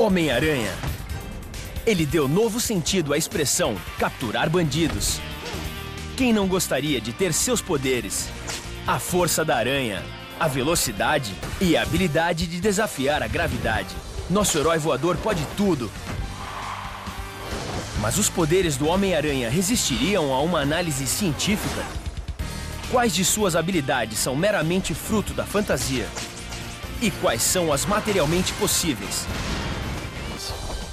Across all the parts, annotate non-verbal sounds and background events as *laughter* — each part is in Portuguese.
Homem-Aranha. Ele deu novo sentido à expressão capturar bandidos. Quem não gostaria de ter seus poderes? A força da aranha, a velocidade e a habilidade de desafiar a gravidade. Nosso herói voador pode tudo. Mas os poderes do Homem-Aranha resistiriam a uma análise científica? Quais de suas habilidades são meramente fruto da fantasia? E quais são as materialmente possíveis?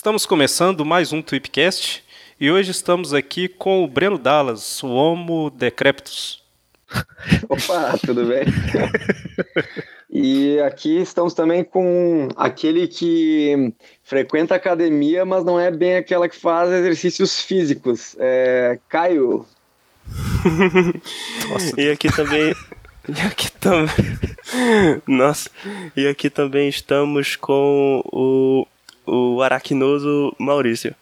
Estamos começando mais um Tweepcast e hoje estamos aqui com o Breno Dallas, o Homo Decreptus. *laughs* Opa, tudo bem? *laughs* e aqui estamos também com aquele que frequenta academia, mas não é bem aquela que faz exercícios físicos. É Caio. *laughs* E aqui também. E aqui também. Nossa. E aqui também estamos com o, o aracnoso Maurício.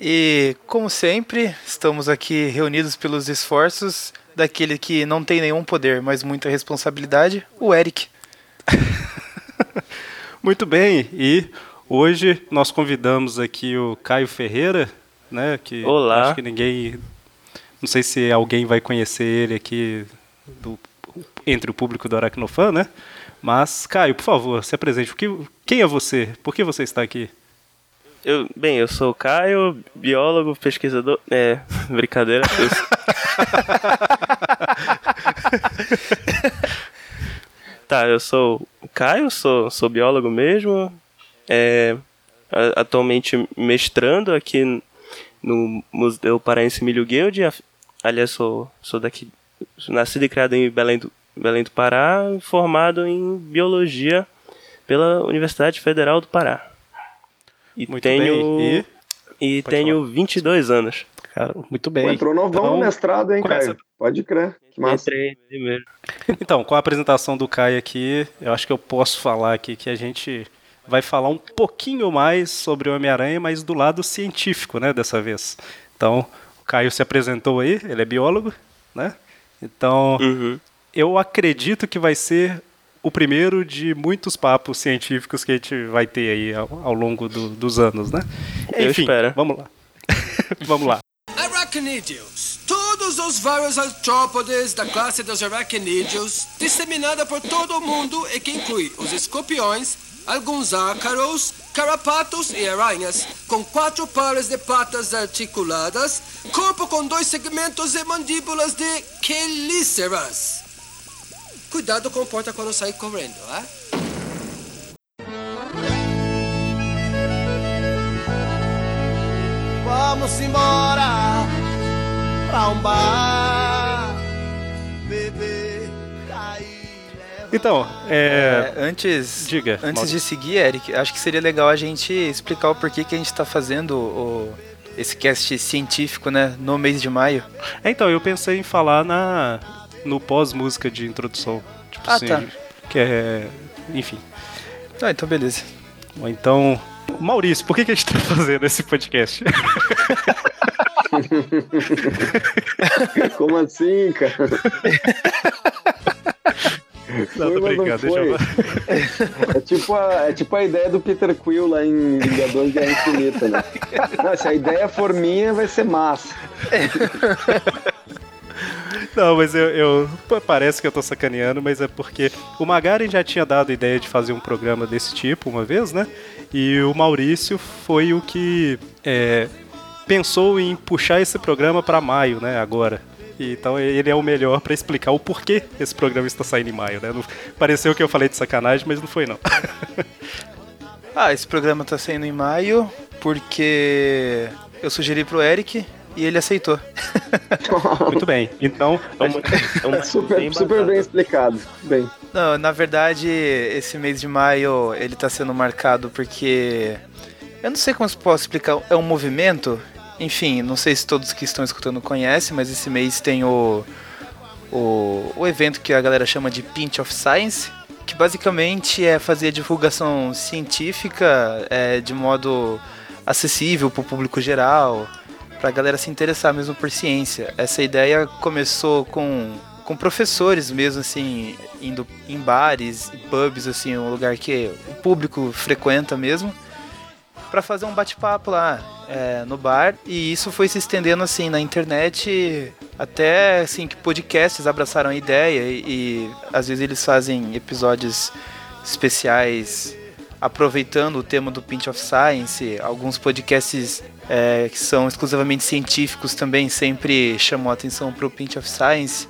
E, como sempre, estamos aqui reunidos pelos esforços daquele que não tem nenhum poder, mas muita responsabilidade, o Eric. *laughs* Muito bem, e hoje nós convidamos aqui o Caio Ferreira, né? Que Olá. acho que ninguém. Não sei se alguém vai conhecer ele aqui do- entre o público do Aracnofan, né? Mas, Caio, por favor, se apresente. O que, quem é você? Por que você está aqui? Eu, bem, eu sou o Caio, biólogo, pesquisador. É, *laughs* brincadeira. *laughs* Tá, eu sou o Caio, sou, sou biólogo mesmo. É, atualmente mestrando aqui no Museu Paraense Milho Guild. Aliás, sou, sou daqui. nascido e criado em Belém do, Belém do Pará, formado em biologia pela Universidade Federal do Pará. E Muito tenho, bem. E e tenho 22 anos. Cara, muito Pô, bem. entrou novão Então, no mestrado, hein, começa. Caio? Pode crer. Que massa. Entrei primeiro. *laughs* Então, com a apresentação do Caio aqui, eu acho que eu posso falar aqui que a gente vai falar um pouquinho mais sobre o Homem-Aranha, mas do lado científico, né, dessa vez. Então, o Caio se apresentou aí, ele é biólogo, né? Então, Uhum. eu acredito que vai ser o primeiro de muitos papos científicos que a gente vai ter aí ao, ao longo do- dos anos, né? Eu Enfim, espero. vamos lá. *laughs* vamos lá. Aracnídeos. Todos os vários artrópodes da classe dos aracnídeos, disseminada por todo o mundo e que inclui os escorpiões, alguns ácaros, carrapatos e aranhas, com quatro pares de patas articuladas, corpo com dois segmentos e mandíbulas de quelíceras. Cuidado com a porta quando sair correndo, ah? Vamos embora pra um bar, beber, cair. Então, é, É, antes Diga, antes Mauro. de seguir, Eric, acho que seria legal a gente explicar o porquê que a gente está fazendo o- esse cast científico, né, no mês de maio. Então, eu pensei em falar na no pós-música de introdução. Tipo Ah, assim, tá. que é. Enfim. Ah, então beleza. Ou Então. Maurício, por que, que a gente tá fazendo esse podcast? *laughs* Como assim, cara? Não, tô Foi, não brincando, deixa eu. É tipo, a, é tipo a ideia do Peter Quill lá em Vingadores Guerra Infinita, né? Não, se a ideia for minha, vai ser massa. *laughs* Não, mas eu, eu- Parece que eu tô sacaneando, mas é porque o Magaren já tinha dado a ideia de fazer um programa desse tipo uma vez, né? E o Maurício foi o que é, pensou em puxar esse programa pra maio, né? Agora. Então ele é o melhor pra explicar o porquê esse programa está saindo em maio, né? Não- pareceu que eu falei de sacanagem, mas não foi não. *laughs* Ah, esse programa tá saindo em maio porque eu sugeri pro Eric e ele aceitou. *laughs* Muito bem. Então, É uma, é uma Super, bem super bem explicado. Bem, Não, na verdade, esse mês de maio ele tá sendo marcado porque Eu não sei como eu posso explicar. É um movimento. Enfim, não sei se todos que estão escutando conhecem, mas esse mês tem o, o, o evento que a galera chama de Pinch of Science, que basicamente é fazer a divulgação científica é, de modo acessível para o público geral, para a galera se interessar mesmo por ciência. Essa ideia começou com, com professores mesmo, assim, indo em bares e pubs, assim, um lugar que o público frequenta mesmo, para fazer um bate-papo lá é, no bar. E isso foi se estendendo assim na internet até assim que podcasts abraçaram a ideia e, e às vezes eles fazem episódios especiais aproveitando o tema do Pinch of Science. Alguns podcasts é, que são exclusivamente científicos também sempre chamam a atenção para o Pinch of Science.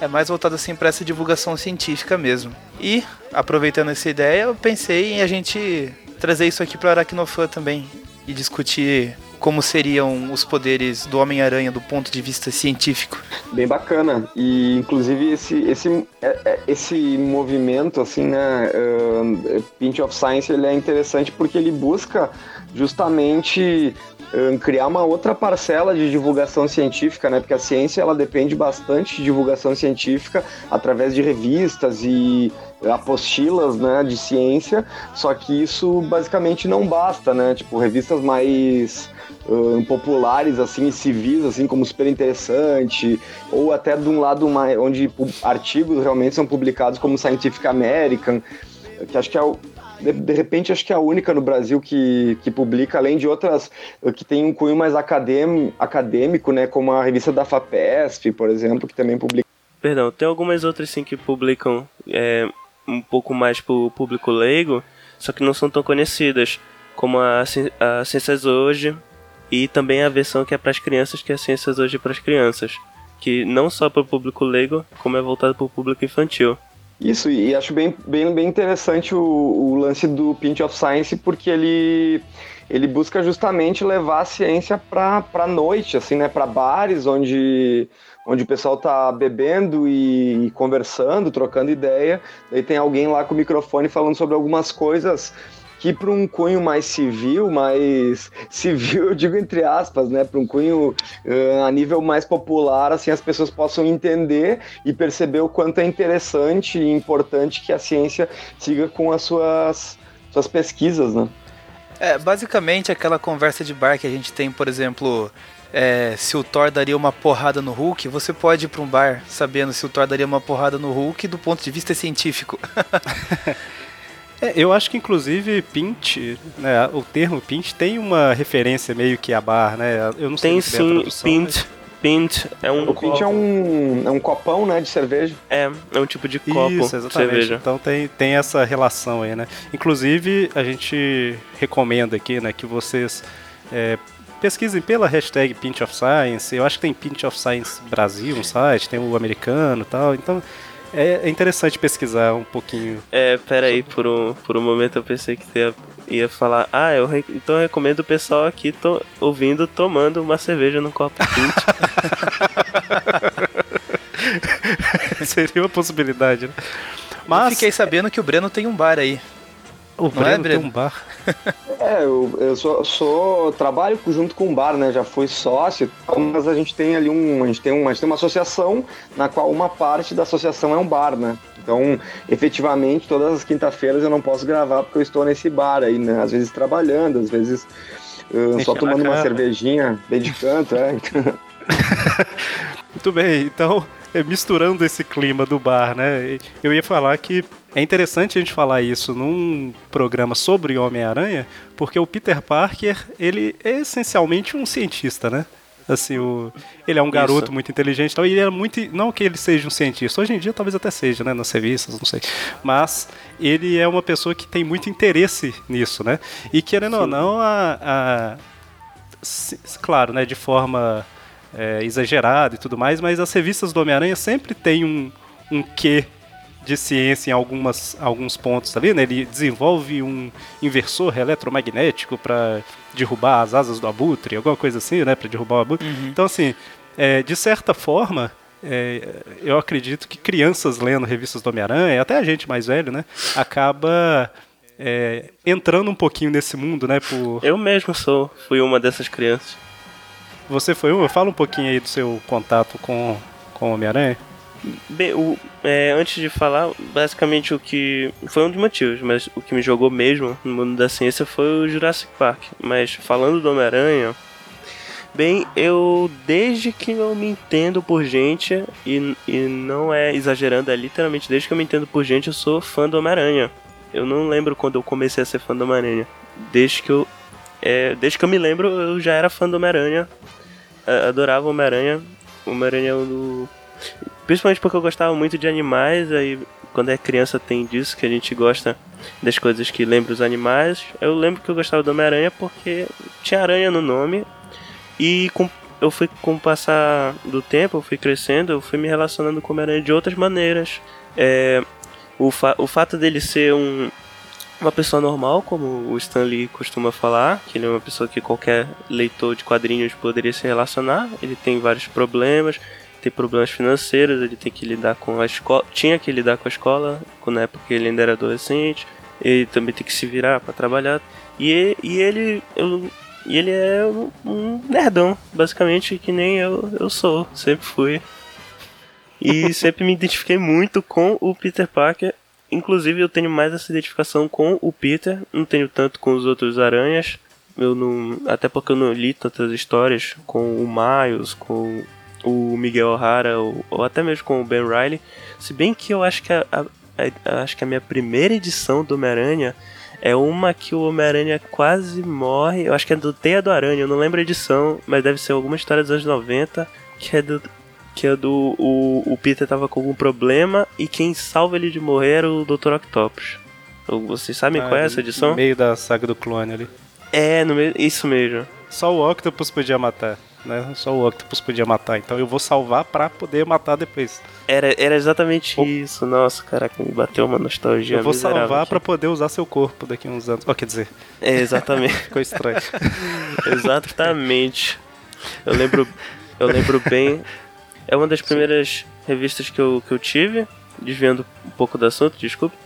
É mais voltado assim para essa divulgação científica mesmo. E aproveitando essa ideia, eu pensei em a gente trazer isso aqui para o Aracnofã também e discutir como seriam os poderes do Homem-Aranha do ponto de vista científico. Bem bacana. E inclusive esse, esse, é, é, esse movimento, assim, né, uh, Pinch of Science, ele é interessante porque ele busca justamente criar uma outra parcela de divulgação científica, né? Porque a ciência ela depende bastante de divulgação científica através de revistas e apostilas, né, de ciência. Só que isso basicamente não basta, né? Tipo revistas mais uh, populares, assim, civis, assim, como super interessante, ou até de um lado mais, onde artigos realmente são publicados como Scientific American, que acho que é o, de, de, repente acho que é a única no Brasil que, que publica, além de outras que tem um cunho mais acadêmico, né, como a revista da FAPESP, por exemplo, que também publica. Perdão, tem algumas outras sim que publicam é, um pouco mais para o público leigo, só que não são tão conhecidas, como a, a Ciências Hoje, e também a versão que é para as crianças, que é Ciências Hoje para as Crianças, que não só para o público leigo, como é voltado para o público infantil. Isso, e acho bem, bem, bem interessante o, o lance do Pinch of Science, porque ele, ele busca justamente levar a ciência para a noite, assim, né, para bares onde, onde o pessoal tá bebendo e, e, conversando, trocando ideia, daí tem alguém lá com o microfone falando sobre algumas coisas que para um cunho mais civil, mais civil, eu digo entre aspas, né, para um cunho uh, a nível mais popular, assim as pessoas possam entender e perceber o quanto é interessante e importante que a ciência siga com as suas suas pesquisas, né? É, basicamente aquela conversa de bar que a gente tem, por exemplo, é, se o Thor daria uma porrada no Hulk, você pode ir para um bar sabendo se o Thor daria uma porrada no Hulk do ponto de vista científico. *laughs* É, eu acho que inclusive Pint, né, o termo Pint tem uma referência meio que a bar, né? Eu não tem sei sim, Pint. Mas... Pint é um o Pint é um, é um copão, né, de cerveja. É, é um tipo de copo Isso, exatamente. de cerveja. Então tem, tem essa relação aí, né? Inclusive, a gente recomenda aqui, né, que vocês é, pesquisem pela hashtag Pint of Science. Eu acho que tem Pint of Science Brasil, um site, tem o americano e tal. Então, é, é interessante pesquisar um pouquinho. É, pera aí, por um, por um momento eu pensei que você ia, ia falar, ah, eu re... então eu recomendo o pessoal aqui to... ouvindo tomando uma cerveja num copo quente. *laughs* Seria uma possibilidade, né? Mas... Eu fiquei sabendo que o Breno tem um bar aí. O é, Breno, é, Breno tem um bar. É, eu, eu sou, sou, trabalho junto com o bar, né? Já fui sócio, mas a gente tem ali um, a gente tem, um, a gente tem uma associação na qual uma parte da associação é um bar, né? Então, efetivamente, todas as quinta-feiras eu não posso gravar porque eu estou nesse bar aí, né? Às vezes trabalhando, às vezes uh, só tomando uma cervejinha, bem de canto, é. *laughs* Muito bem, então misturando esse clima do bar, né? Eu ia falar que é interessante a gente falar isso num programa sobre Homem-Aranha, porque o Peter Parker, ele é essencialmente um cientista, né? Assim, o, ele é um garoto Isso. muito inteligente, então ele é muito, não que ele seja um cientista, hoje em dia talvez até seja, né, nas revistas, não sei, mas ele é uma pessoa que tem muito interesse nisso, né? E querendo Sim. ou não, a, a, claro, né, de forma é, exagerado e tudo mais, mas as revistas do Homem-Aranha sempre tem um, um quê de ciência em algumas, alguns pontos ali, né? Ele desenvolve um inversor eletromagnético para derrubar as asas do abutre, alguma coisa assim, né? Para derrubar o abutre. Uhum. Então, assim, é, de certa forma, é, eu acredito que crianças lendo revistas do Homem-Aranha, até a gente mais velho, né? Acaba é, entrando um pouquinho nesse mundo, né? Por... Eu mesmo sou, fui uma dessas crianças. Você foi uma? Fala um pouquinho aí do seu contato com, com o Homem-Aranha. Bem, o, é, antes de falar, basicamente o que. Foi um dos motivos, mas o que me jogou mesmo no mundo da ciência foi o Jurassic Park. Mas falando do Homem-Aranha. Bem, eu desde que eu me entendo por gente, e, e não é exagerando, é literalmente desde que eu me entendo por gente, eu sou fã do Homem-Aranha. Eu não lembro quando eu comecei a ser fã do Homem-Aranha. Desde que eu. É, desde que eu me lembro, eu já era fã do Homem-Aranha. A- Adorava o Homem-Aranha. O Homem-Aranha é um do. Principalmente porque eu gostava muito de animais, aí quando é criança tem disso, que a gente gosta das coisas que lembram os animais. Eu lembro que eu gostava do Homem-Aranha porque tinha aranha no nome. E com, eu fui, com o passar do tempo, eu fui crescendo, eu fui me relacionando com o Homem-Aranha de outras maneiras. É, o, fa o fato dele ser um, uma pessoa normal, como o Stan Lee costuma falar, que ele é uma pessoa que qualquer leitor de quadrinhos poderia se relacionar. Ele tem vários problemas, tem problemas financeiros, ele tem que lidar com a escola, tinha que lidar com a escola, na época ele ainda era adolescente. Ele também tem que se virar para trabalhar. E, e ele eu, e ele é um, um nerdão, basicamente, que nem eu, eu sou, sempre fui. E *laughs* sempre me identifiquei muito com o Peter Parker. Inclusive eu tenho mais essa identificação com o Peter, não tenho tanto com os outros aranhas. Eu não, até porque eu não li tantas histórias com o Miles, com o Miguel O'Hara ou, ou até mesmo com o Ben Riley. Se bem que eu acho que a, a- a- acho que a minha primeira edição do Homem-Aranha é uma que o Homem-Aranha quase morre. Eu acho que é do Teia do Aranha, eu não lembro a edição, mas deve ser alguma história dos anos 90, que é do que é do o, o Peter tava com algum problema e quem salva ele de morrer era o Dr. Octopus. Ou Vocês sabem qual é essa No edição? meio da saga do clone ali. É, no meio, isso mesmo. Só o Octopus podia matar, né? Só o Octopus podia matar. Então eu vou salvar pra poder matar depois. Era, era exatamente Oh. isso. Nossa, caraca, me bateu uma nostalgia eu vou salvar aqui. pra poder usar seu corpo daqui a uns anos. Ó, quer dizer, É, exatamente. *laughs* ficou estranho. *laughs* Exatamente. Eu lembro, eu lembro bem. É uma das primeiras revistas que eu, que eu tive, desviando um pouco do assunto, desculpe.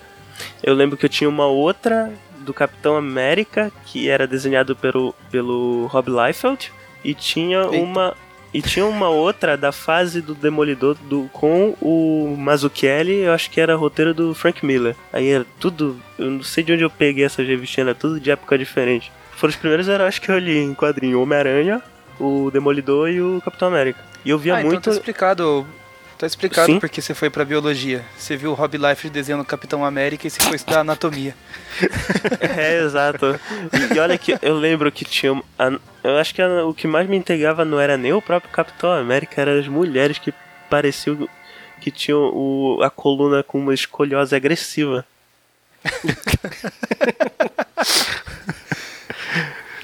Eu lembro que eu tinha uma outra do Capitão América que era desenhado pelo, pelo Rob Liefeld e tinha Eita. uma e tinha uma outra da fase do Demolidor do, com o Mazzucchelli, eu acho que era roteiro do Frank Miller. Aí era tudo, eu não sei de onde eu peguei essas revistinhas, era tudo de época diferente. Foram os primeiros heróis que eu li em quadrinho: Homem-Aranha, o Demolidor e o Capitão América. E eu via ah, então muito. tá explicado. Tá explicado Sim. porque você foi pra biologia. Você viu o Rob Liefeld desenhando o Capitão América e você foi estudar anatomia. *laughs* É, exato. E, olha que eu lembro que tinha. eu acho que o que mais me intrigava não era nem o próprio Capitão América, eram as mulheres que pareciam que tinham o, a coluna com uma escoliose agressiva. *laughs*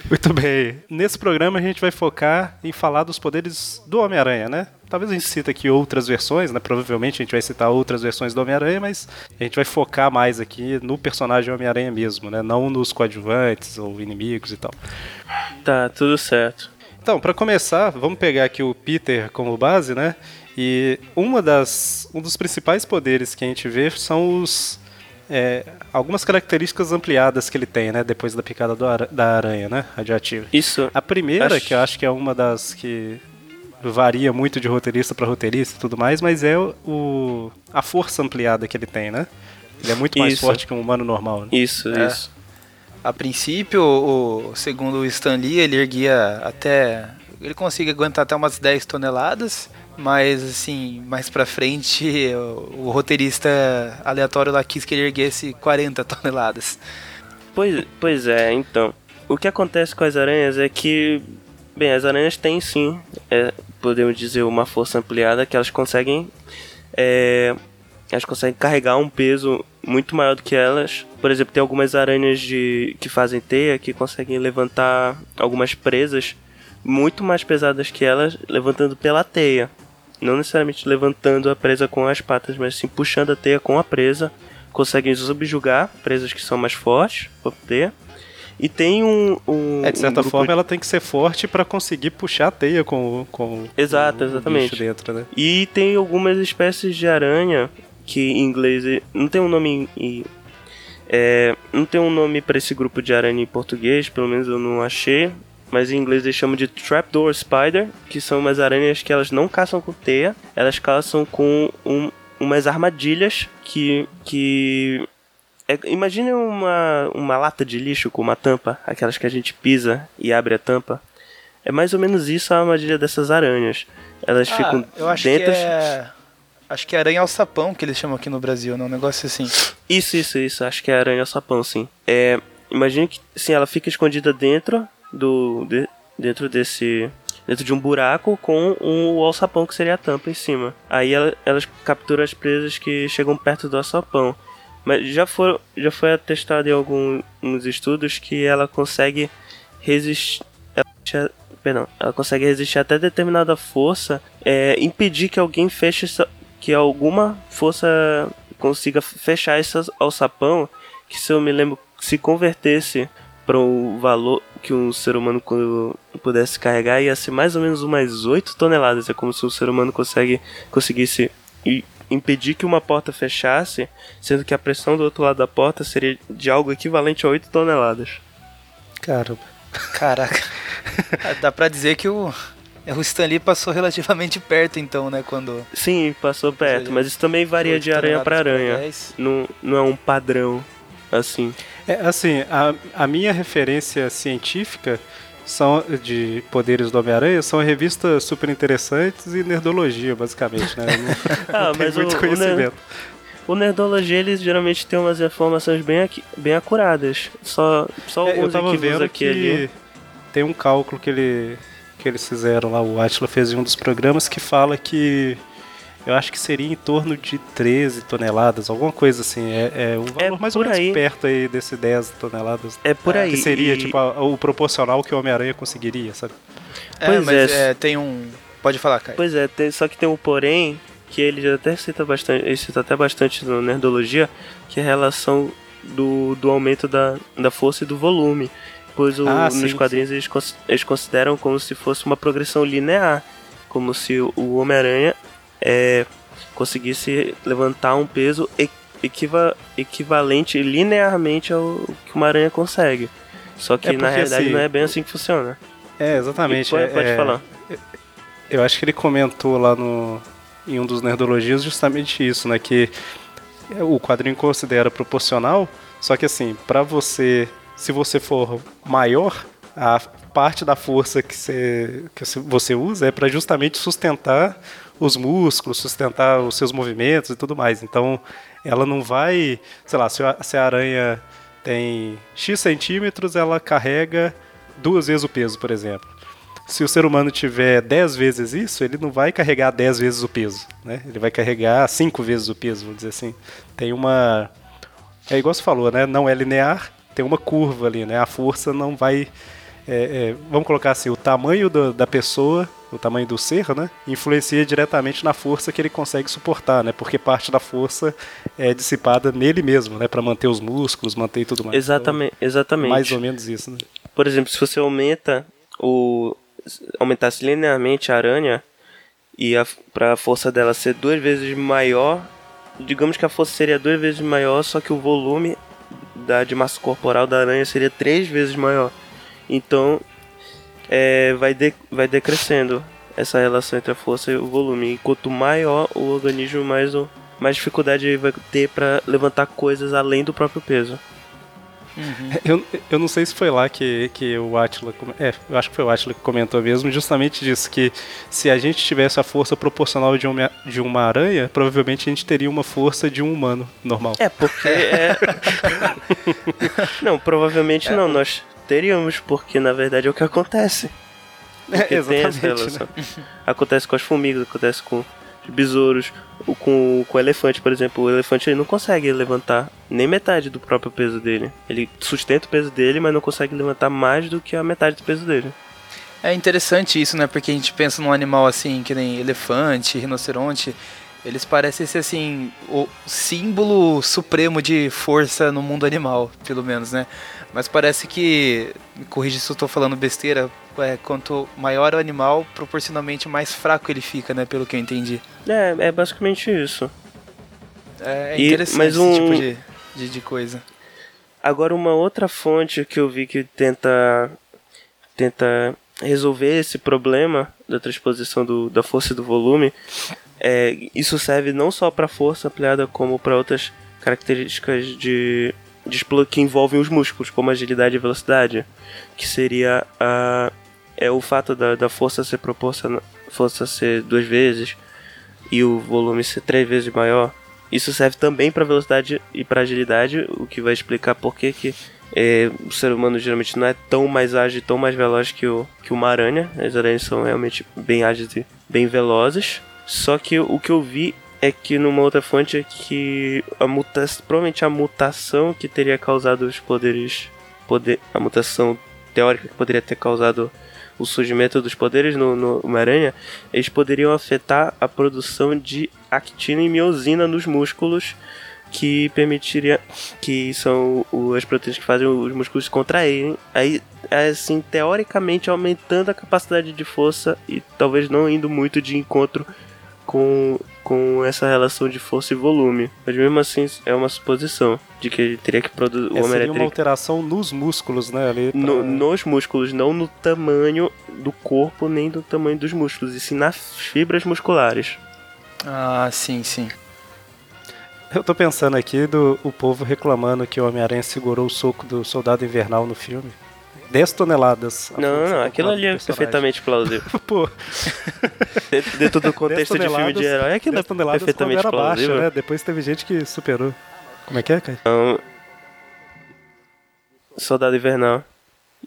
Muito bem. Nesse programa a gente vai focar em falar dos poderes do Homem-Aranha, né? Talvez a gente cita aqui outras versões, né? Provavelmente a gente vai citar outras versões do Homem-Aranha, mas a gente vai focar mais aqui no personagem Homem-Aranha mesmo, né? Não nos coadjuvantes ou inimigos e tal. Tá, tudo certo. Então, para começar, vamos pegar aqui o Peter como base, né? E uma das, um dos principais poderes que a gente vê são os é, algumas características ampliadas que ele tem, né? Depois da picada do ara- da aranha, né? Radioativa. Isso. A primeira, Acho- que eu acho que é uma das que varia muito de roteirista para roteirista e tudo mais, mas é o a força ampliada que ele tem, né? Ele é muito mais Isso. forte que um humano normal. Né? Isso, É. isso. A princípio, o, segundo o Stan Lee, ele erguia até. Ele conseguia aguentar até umas 10 toneladas, mas assim, mais pra frente, o, o roteirista aleatório lá quis que ele erguesse 40 toneladas. Pois, pois é, então. O que acontece com as aranhas é que. Bem, as aranhas têm sim, é, podemos dizer, uma força ampliada que elas conseguem. é, elas conseguem carregar um peso muito maior do que elas. Por exemplo, tem algumas aranhas de, que fazem teia que conseguem levantar algumas presas muito mais pesadas que elas, levantando pela teia. Não necessariamente levantando a presa com as patas, mas sim puxando a teia com a presa. Conseguem subjugar presas que são mais fortes para teia. E tem um. um É, de certa um grupo forma, ela tem que ser forte para conseguir puxar a teia com, o- com Exato, exatamente. dentro, né? E tem algumas espécies de aranha que em inglês não tem um nome em- É, não tem um nome para esse grupo de aranha em português, pelo menos eu não achei. Mas em inglês eles chamam de Trapdoor Spider, que são umas aranhas que elas não caçam com teia, elas caçam com um, umas armadilhas que. que é, imagine uma, uma lata de lixo com uma tampa, aquelas que a gente pisa e abre a tampa. É mais ou menos isso a armadilha dessas aranhas. Elas Ah, ficam eu acho dentro. que é. Acho que é aranha alçapão que eles chamam aqui no Brasil, né? Um negócio assim. Isso, isso, isso. Acho que é aranha sapão, sim. É, imagine que, sim, ela fica escondida dentro do, de- dentro desse, dentro de um buraco com um alçapão que seria a tampa em cima. Aí ela- elas capturam as presas que chegam perto do alçapão. Mas já foi, já foi atestado em alguns estudos que ela consegue resistir. ela- Perdão, ela consegue resistir até determinada força, é, impedir que alguém feche essa, que alguma força consiga fechar esse alçapão, que se eu me lembro, se convertesse para o valor que um ser humano pudesse carregar, ia ser mais ou menos umas 8 toneladas. É como se um ser humano consegue, conseguisse impedir que uma porta fechasse, sendo que a pressão do outro lado da porta seria de algo equivalente a 8 toneladas. Caramba. Caraca. *laughs* Dá pra dizer que o, o Stanley passou relativamente perto, então, né? Quando. Sim, passou perto, mas isso também varia de aranha para aranha. Não, não é um padrão assim. É, assim, a, a minha referência científica são de poderes do Homem-Aranha são revistas super interessantes e nerdologia, basicamente, né? Eu Não, *laughs* Ah, *laughs* não mas muito o- o conhecimento. O Nerdologia, eles geralmente tem umas informações bem, aqui, bem acuradas. Só, só É, eu alguns tava equívocos vendo aqui que ali. tem um cálculo que, ele, que eles fizeram lá, o Atila fez em um dos programas que fala que eu acho que seria em torno de 13 toneladas, alguma coisa assim. É, é um valor mais ou por menos aí. perto aí desse 10 toneladas. É por aí. Que seria e- tipo a- o proporcional que o Homem-Aranha conseguiria, sabe? É, Pois mas é. é, tem um. Pode falar, Caio. Pois é, tem- só que tem um porém que ele até cita bastante, ele cita até bastante no Nerdologia, que é a relação do, do aumento da, da força e do volume. Pois o- Ah, nos sim, quadrinhos eles, cons- eles consideram como se fosse uma progressão linear. Como se o- o Homem-Aranha é, conseguisse levantar um peso equiva- equivalente linearmente ao que uma aranha consegue. Só que É na realidade assim, não é bem assim que funciona. É, exatamente. Pode, é- pode é- falar. Eu acho que ele comentou lá no em um dos nerdologias justamente isso, né, que o quadrinho considera proporcional, só que assim, pra você, se você for maior, a parte da força que você, que você usa é pra justamente sustentar os músculos, sustentar os seus movimentos e tudo mais. Então, ela não vai, sei lá, se a, aranha tem X centímetros, ela carrega duas vezes o peso, por exemplo. Se o ser humano tiver 10 vezes isso, ele não vai carregar 10 vezes o peso, né? Ele vai carregar 5 vezes o peso, vamos dizer assim. Tem uma é igual você falou, né? Não é linear, tem uma curva ali, né? A força não vai é, é, vamos colocar assim, o tamanho do- da pessoa, o tamanho do ser, né, influencia diretamente na força que ele consegue suportar, né, porque parte da força é dissipada nele mesmo, né, para manter os músculos, manter tudo mais. Exatamente, exatamente. Então, mais ou menos isso, né. Por exemplo, se você aumenta o aumentasse linearmente a aranha e a, pra força dela ser duas vezes maior, digamos que a força seria duas vezes maior, só que o volume da de massa corporal da aranha seria três vezes maior. Então, é, vai, de, vai decrescendo essa relação entre a força e o volume. E quanto maior o organismo, mais, o, mais dificuldade ele vai ter para levantar coisas além do próprio peso. *laughs* Eu, eu não sei se foi lá que, que o Atila. É, eu acho que foi o Atila que comentou mesmo, justamente disso, que se a gente tivesse a força proporcional de uma, de uma aranha, provavelmente a gente teria uma força de um humano normal. É, porque é. *laughs* *laughs* não, provavelmente não, nós teríamos, porque na verdade é o que acontece. Porque É, tem essa exatamente, relação. Acontece com as formigas, acontece com os besouros, o- com, com o elefante, por exemplo. O elefante ele não consegue levantar nem metade do próprio peso dele. Ele sustenta o peso dele, mas não consegue levantar mais do que a metade do peso dele. É interessante isso, né? Porque a gente pensa num animal assim, que nem elefante, rinoceronte. Eles parecem ser assim, o símbolo supremo de força no mundo animal, pelo menos, né? Mas parece que, me corrija se eu tô falando besteira, é, quanto maior o animal, proporcionalmente mais fraco ele fica, né? Pelo que eu entendi. É, é basicamente isso. É E- interessante mas um- esse tipo de, de, de coisa. Agora uma outra fonte que eu vi que tenta tenta resolver esse problema da transposição do, da força e do volume, é, isso serve não só para força ampliada como para outras características de, que envolvem os músculos, como agilidade e velocidade, que seria a é o fato da, da força ser proporcional, força ser duas vezes e o volume ser três vezes maior. Isso serve também para velocidade e para agilidade, o que vai explicar por que, que é, o ser humano geralmente não é tão mais ágil, tão mais veloz que, o, que uma aranha. As aranhas são realmente bem ágeis e bem velozes. Só que o que eu vi é que numa outra fonte é que a muta provavelmente a mutação que teria causado os poderes, poder, a mutação teórica que poderia ter causado o surgimento dos poderes no, no Homem-Aranha, eles poderiam afetar a produção de actina e miosina nos músculos, que permitiria que são as proteínas que fazem os músculos se contraírem, aí assim teoricamente aumentando a capacidade de força e talvez não indo muito de encontro com, com essa relação de força e volume. Mas mesmo assim é uma suposição de que ele teria que produzir. O É, seria uma alteração nos músculos, né? Ali pra- no- nos músculos, não no tamanho do corpo nem do tamanho dos músculos, e sim nas fibras musculares. Ah, sim, sim. Eu tô pensando aqui do o povo reclamando que o Homem-Aranha segurou o soco do Soldado Invernal no filme. 10 toneladas. Não, não, aquilo ali é personagem. perfeitamente plausível. *laughs* Pô, Dentro, dentro do 10 contexto de filme de herói, aquilo é 10 toneladas quando perfeitamente plausível. né? Depois teve gente que superou. Como é que é, cara? Então, Soldado Invernal.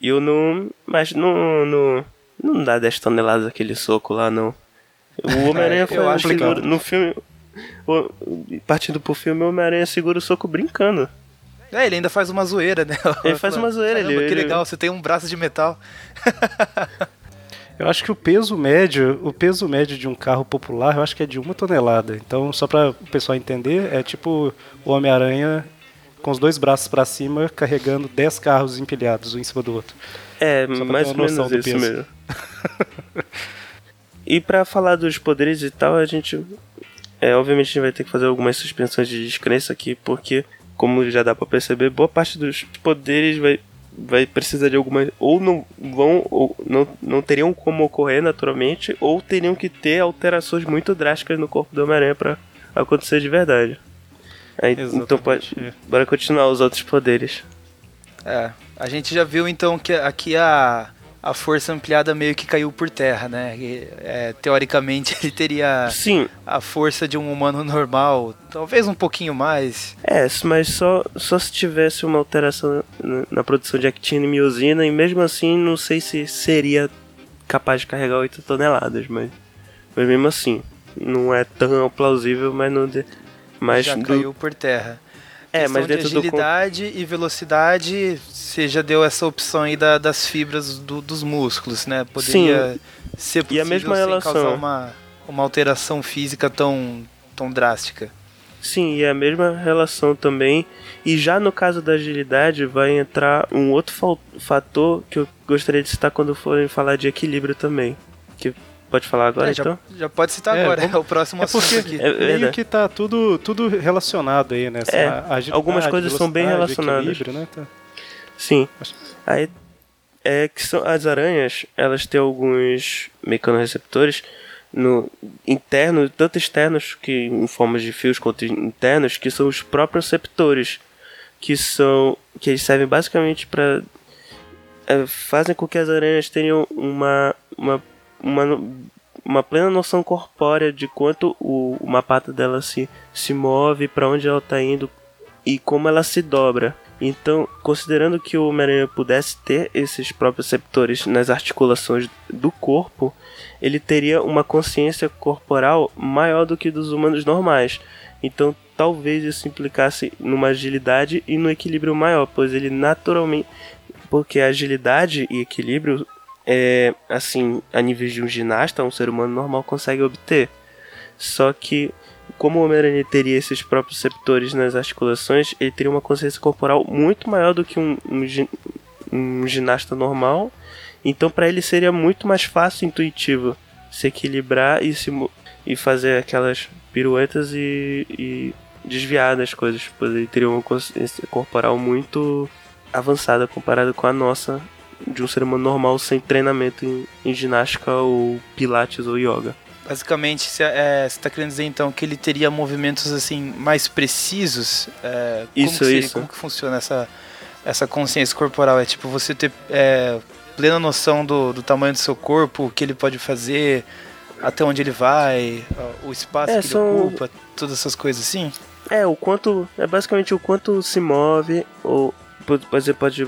E eu não. Mas não. Não, não dá 10 toneladas aquele soco lá, não. O Homem-Aranha É, foi eu acho No filme. o- Partindo pro filme, o Homem-Aranha segura o soco brincando. É, ele ainda faz uma zoeira, né? *laughs* Ele faz uma zoeira, Caramba, ele- Que legal, você tem um braço de metal. *laughs* Eu acho que o peso médio, o peso médio de um carro popular, eu acho que é de uma tonelada. Então, só para o pessoal entender, é tipo o Homem-Aranha com os dois braços para cima carregando 10 carros empilhados um em cima do outro. É, mais ou menos isso peso. mesmo. *laughs* e pra falar dos poderes e tal, a gente. É, obviamente a gente vai ter que fazer algumas suspensões de descrença aqui, porque, como já dá pra perceber, boa parte dos poderes vai, vai precisar de algumas. Ou não vão. ou não, não teriam como ocorrer naturalmente, ou teriam que ter alterações muito drásticas no corpo do Homem-Aranha pra acontecer de verdade. Aí, então pode. Bora continuar os outros poderes. É, a gente já viu então que aqui a, a força ampliada meio que caiu por terra, né? E, é, teoricamente *laughs* ele teria Sim, a força de um humano normal, talvez um pouquinho mais. É, mas só, só se tivesse uma alteração na, na produção de actina e miosina, e mesmo assim não sei se seria capaz de carregar 8 toneladas, mas, mas mesmo assim, não é tão plausível, mas não. De, mas já do- caiu por terra. É, mas dentro de do agilidade e velocidade, você já deu essa opção aí da- das fibras do- dos músculos, né? Poderia ser E possível a mesma sem relação. causar uma, uma alteração física tão, tão drástica. Sim, e a mesma relação também. E já no caso da agilidade, vai entrar um outro fator que eu gostaria de citar quando forem falar de equilíbrio também. Que pode falar agora É, já, então? já pode citar É, agora, vamos- é o próximo É assunto porque aqui. É meio verdade. que tá tudo, tudo relacionado aí, né? Essa É, agilidade, algumas coisas são bem relacionadas. Né? Tá. Sim. Aí é que são as aranhas, elas têm alguns mecanorreceptores no interno, tanto externos que em formas de fios quanto internos, que são os próprios receptores, que são que eles servem basicamente para fazem com que as aranhas tenham uma uma uma, uma plena noção corpórea de quanto o, uma pata dela se, se move, para onde ela está indo e como ela se dobra. Então, considerando que o Homem-Aranha pudesse ter esses próprios receptores nas articulações do corpo, ele teria uma consciência corporal maior do que dos humanos normais. Então, talvez isso implicasse numa agilidade e no equilíbrio maior, pois ele naturalmente. Porque agilidade e equilíbrio, é, assim, a nível de um ginasta, um ser humano normal consegue obter. Só que, como o Homem-Aranha teria esses próprios receptores nas articulações, ele teria uma consciência corporal muito maior do que um, um, um ginasta normal. Então, para ele seria muito mais fácil e intuitivo se equilibrar e, se, e fazer aquelas piruetas e, e, desviar das coisas, pois ele teria uma consciência corporal muito avançada comparada com a nossa de um ser humano normal sem treinamento em, em ginástica ou pilates ou yoga. Basicamente, você é, está querendo dizer então que ele teria movimentos assim mais precisos? É, como Isso, seria- isso. Como que funciona essa, essa consciência corporal? É tipo você ter é, plena noção do, do tamanho do seu corpo, o que ele pode fazer, até onde ele vai, o espaço É, que são- ele ocupa, todas essas coisas assim? É, o quanto. É basicamente o quanto se move, ou pode, pode,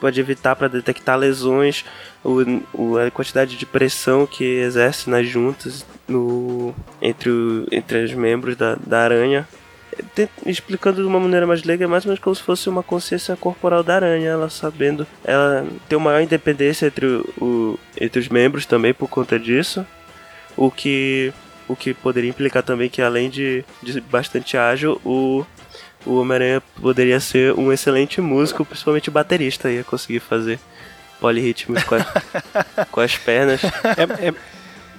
pode, evitar para detectar lesões, o, a quantidade de pressão que exerce nas juntas no, entre, o, entre os membros da, da aranha. Explicando de uma maneira mais leiga, é mais ou menos como se fosse uma consciência corporal da aranha, ela sabendo. Ela tem uma maior independência entre, o- entre os membros também por conta disso. O que o que poderia implicar também que além de, de bastante ágil, o, o Homem-Aranha poderia ser um excelente músico, principalmente baterista, ia conseguir fazer polirritmos com, a- *laughs* com as pernas. É- é-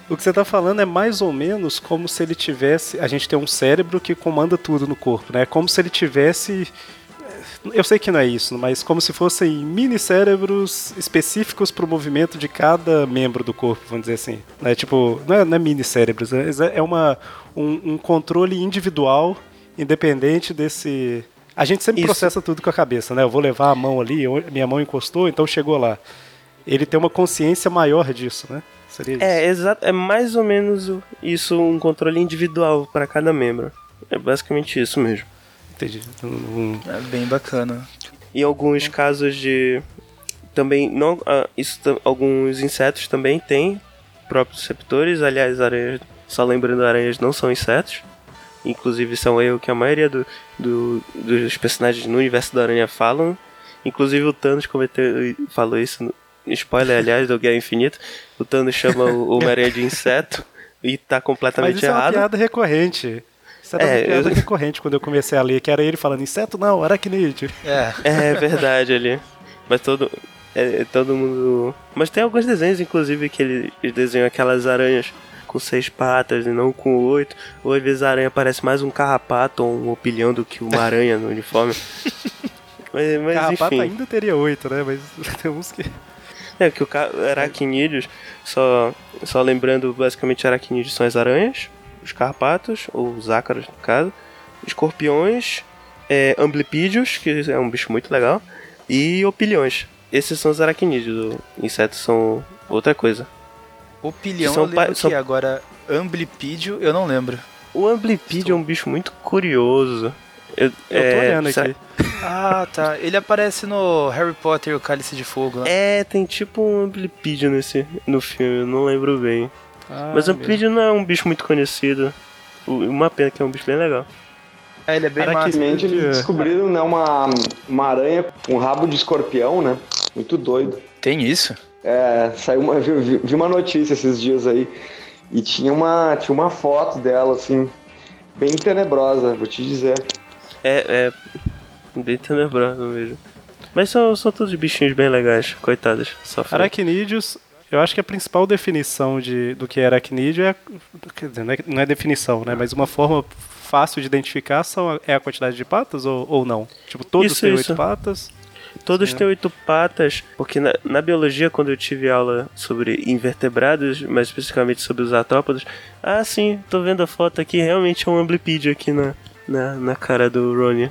o que você tá falando é mais ou menos como se ele tivesse. A gente tem um cérebro que comanda tudo no corpo, né? É como se ele tivesse. Eu sei que não é isso, mas como se fossem mini cérebros específicos para o movimento de cada membro do corpo, vamos dizer assim. Né? Tipo, não é, não é mini cérebros, é é uma, um, um controle individual, independente desse. A gente sempre Isso. processa tudo com a cabeça, né? Eu vou levar a mão ali, eu- minha mão encostou, então chegou lá. Ele tem uma consciência maior disso, né? Seria isso. É, exato, é mais ou menos isso, um controle individual para cada membro. É basicamente isso mesmo. Entendi. Um- um- É bem bacana. Em alguns casos de também não ah, isso alguns insetos também têm próprios receptores aliás aranhas só lembrando aranhas não são insetos inclusive são eu que a maioria do, do- dos personagens no universo da aranha falam inclusive o Thanos cometeu falou isso no, spoiler aliás do Guerra Infinita o Thanos chama o Homem-Aranha de inseto e tá Mas completamente isso é uma errado piada recorrente. Isso era É, uma piada eu- recorrente quando eu comecei a ler, que era ele falando inseto não, aracnídeo. É, É verdade ali. Mas todo. É, é todo mundo. Mas tem alguns desenhos, inclusive, que ele- eles desenham aquelas aranhas com seis patas e não com oito. Ou às vezes a aranha parece mais um carrapato ou um opilhão do que uma aranha no uniforme. *laughs* Mas, mas Carrapato enfim. ainda teria oito, né? Mas *laughs* tem uns que. É que o ca- aracnídeos, só, só lembrando, basicamente aracnídeos são as aranhas, os carrapatos, ou os ácaros no caso, escorpiões, é, amblipídeos, que é um bicho muito legal, e opilhões. Esses são os aracnídeos, os insetos são outra coisa. O pilhão São eu lembro pa- são- que agora amblipídio eu não lembro. O amblipídio é um bicho muito curioso. Eu, Eu tô é, olhando sa- aqui. *laughs* Ah, tá. Ele aparece no Harry Potter e o Cálice de Fogo, né? É, tem tipo um amblipídio nesse, no filme, eu não lembro bem. Ah, Mas o mesmo. amblipídio não é um bicho muito conhecido. Uma pena que é um bicho bem legal. É, ele é bem Araqui- massa. Recentemente eles É. descobriram né, uma, uma aranha com rabo de escorpião, né? Muito doido. Tem isso? É, saiu uma, vi, vi- uma notícia esses dias aí e tinha uma, tinha uma foto dela, assim, bem tenebrosa, vou te dizer. É, é bem tenebroso mesmo. Mas são, são todos bichinhos bem legais, coitados. Aracnídeos, eu acho que a principal definição de, do que é aracnídeo é. Quer dizer, não é, não é definição, né? Mas uma forma fácil de identificar são, é a quantidade de patas ou, ou não? Tipo, todos Isso, têm isso. oito patas. Todos É. têm oito patas, porque na, na biologia, quando eu tive aula sobre invertebrados, mais especificamente sobre os artrópodes, ah, sim, tô vendo a foto aqui, realmente é um amblipídio aqui na, na, na cara do Ronnie.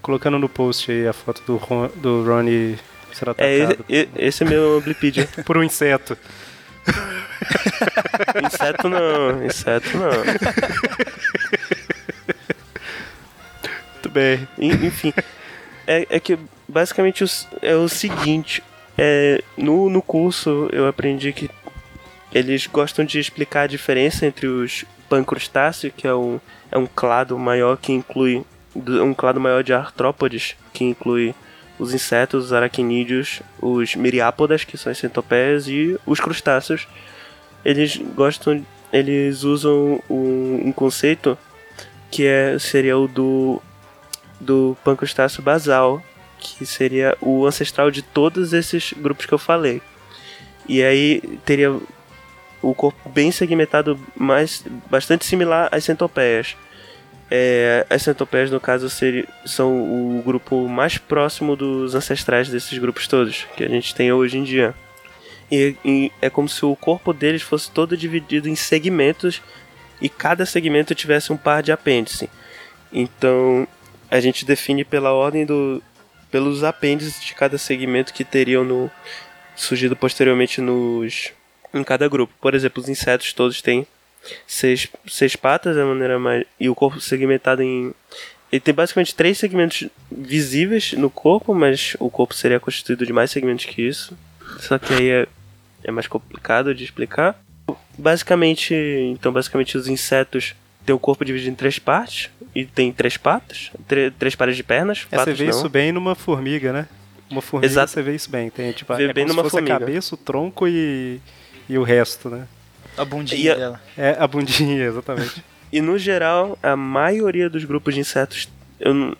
Colocando no post aí a foto do, Ron, do Ronnie ser É, atacado e- e- esse é meu amblipídio. *laughs* por um inseto. *laughs* inseto não, inseto não. Muito bem. En- Enfim, é, é que basicamente é o seguinte: é, no, no curso eu aprendi que eles gostam de explicar a diferença entre os pancrustáceos, que é um, é um clado maior que inclui um clado maior de artrópodes, que inclui os insetos, os aracnídeos, os miriápodas, que são as centopeias, e os crustáceos. Eles gostam, eles usam um, um conceito que é, seria o do do pancrustáceo basal, que seria o ancestral de todos esses grupos que eu falei. E aí teria o corpo bem segmentado, mas bastante similar às centopeias. É, as centopeias, no caso, seri- são o grupo mais próximo dos ancestrais desses grupos todos que a gente tem hoje em dia. E, e é como se o corpo deles fosse todo dividido em segmentos e cada segmento tivesse um par de apêndice. Então a gente define pela ordem do. Pelos apêndices de cada segmento que teriam no, surgido posteriormente nos. em cada grupo. Por exemplo, os insetos todos têm seis, seis patas, é a maneira mais. e o corpo segmentado em. Ele tem basicamente três segmentos visíveis no corpo, mas o corpo seria constituído de mais segmentos que isso. Só que aí é, é mais complicado de explicar. Basicamente, então, basicamente os insetos têm o corpo dividido em três partes e tem três patas, tre- três pares de pernas. É, você patas vê não. isso bem numa formiga, né? Uma formiga Exato. você vê isso bem. Tem, tipo, Vê é bem como numa se fosse formiga. a cabeça, o tronco e, e o resto, né? A bundinha a- dela. É a bundinha, *laughs* exatamente. E no geral, a maioria dos grupos de insetos. Eu, não-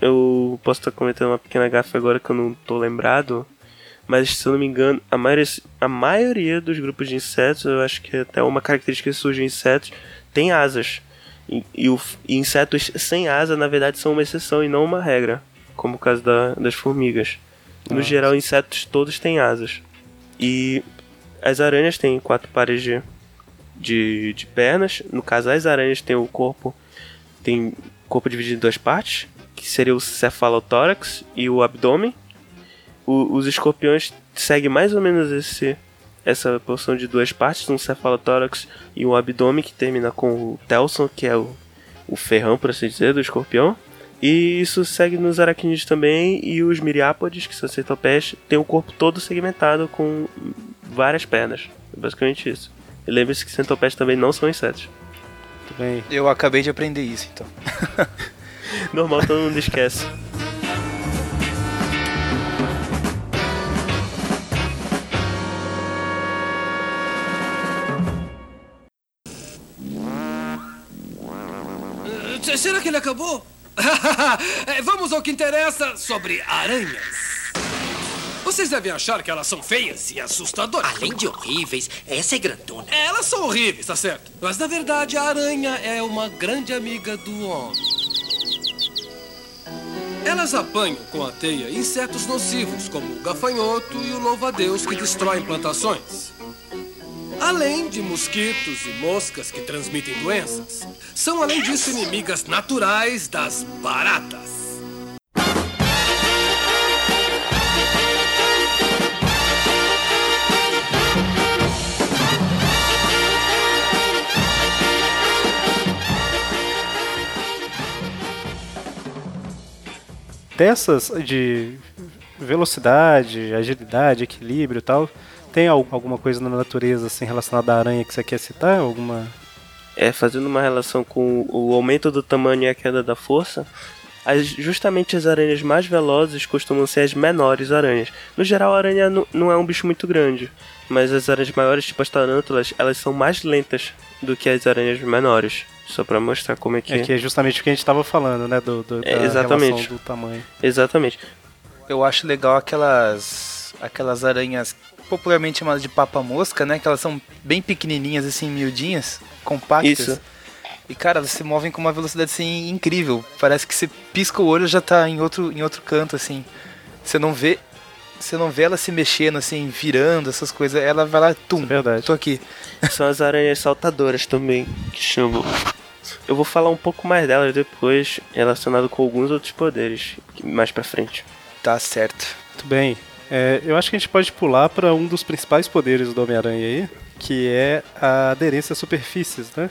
eu posso estar cometendo uma pequena gafe agora que eu não tô lembrado. Mas se eu não me engano, a maioria, a maioria dos grupos de insetos, eu acho que até uma característica que surge em insetos, tem asas. E, e o, e insetos sem asa, na verdade, são uma exceção e não uma regra. Como o caso da- das formigas. No Nossa. geral, insetos todos têm asas. E as aranhas têm quatro pares de, de, de pernas. No caso, as aranhas têm o corpo tem corpo dividido em duas partes, que seria o cefalotórax e o abdômen. O- os escorpiões seguem mais ou menos esse essa porção de duas partes, um cefalotórax e um abdômen que termina com o telson, que é o, o ferrão, por assim dizer, do escorpião. E isso segue nos aracnídeos também, e os miriápodes, que são centopeias, têm o corpo todo segmentado com várias pernas. É basicamente isso. E lembre-se que centopeias também não são insetos. Muito bem. Eu acabei de aprender isso, então. *laughs* Normal, todo mundo esquece. *laughs* Será que ele acabou? *laughs* Eh, Vamos ao que interessa sobre aranhas. Vocês devem achar que elas são feias e assustadoras. Além de horríveis, essa é grandona. Elas são horríveis, tá certo? Mas na verdade a aranha é uma grande amiga do homem. Elas apanham com a teia insetos nocivos, como o gafanhoto e o louva-a-Deus que destroem plantações. Além de mosquitos e moscas que transmitem doenças, são além disso inimigas naturais das baratas. Dessas de velocidade, agilidade, equilíbrio e tal, tem al- alguma coisa na natureza assim relacionada à aranha que você quer citar? Alguma. é, fazendo uma relação com o aumento do tamanho e a queda da força, as- justamente as aranhas mais velozes costumam ser as menores aranhas. No geral, a aranha não é um bicho muito grande, mas as aranhas maiores, tipo as tarântulas, elas são mais lentas do que as aranhas menores. Só pra mostrar como é que É que é justamente o que a gente estava falando, né? Do, do, da É, exatamente. relação do tamanho. Exatamente. Eu acho legal aquelas aquelas aranhas popularmente chamadas de papa-mosca, né? Que elas são bem pequenininhas, assim, miudinhas, compactas. Isso. E, cara, elas se movem com uma velocidade, assim, incrível. Parece que você pisca o olho já tá em outro, em outro canto, assim. Você não vê... Você não vê ela se mexendo, assim, virando, essas coisas. Ela vai lá, tum, É verdade. tô aqui. São as aranhas saltadoras também, que chamam. Eu vou falar um pouco mais delas depois, relacionado com alguns outros poderes, mais pra frente. Tá certo. Muito bem. É, eu acho que a gente pode pular para um dos principais poderes do Homem-Aranha aí, que é a aderência a superfícies, né?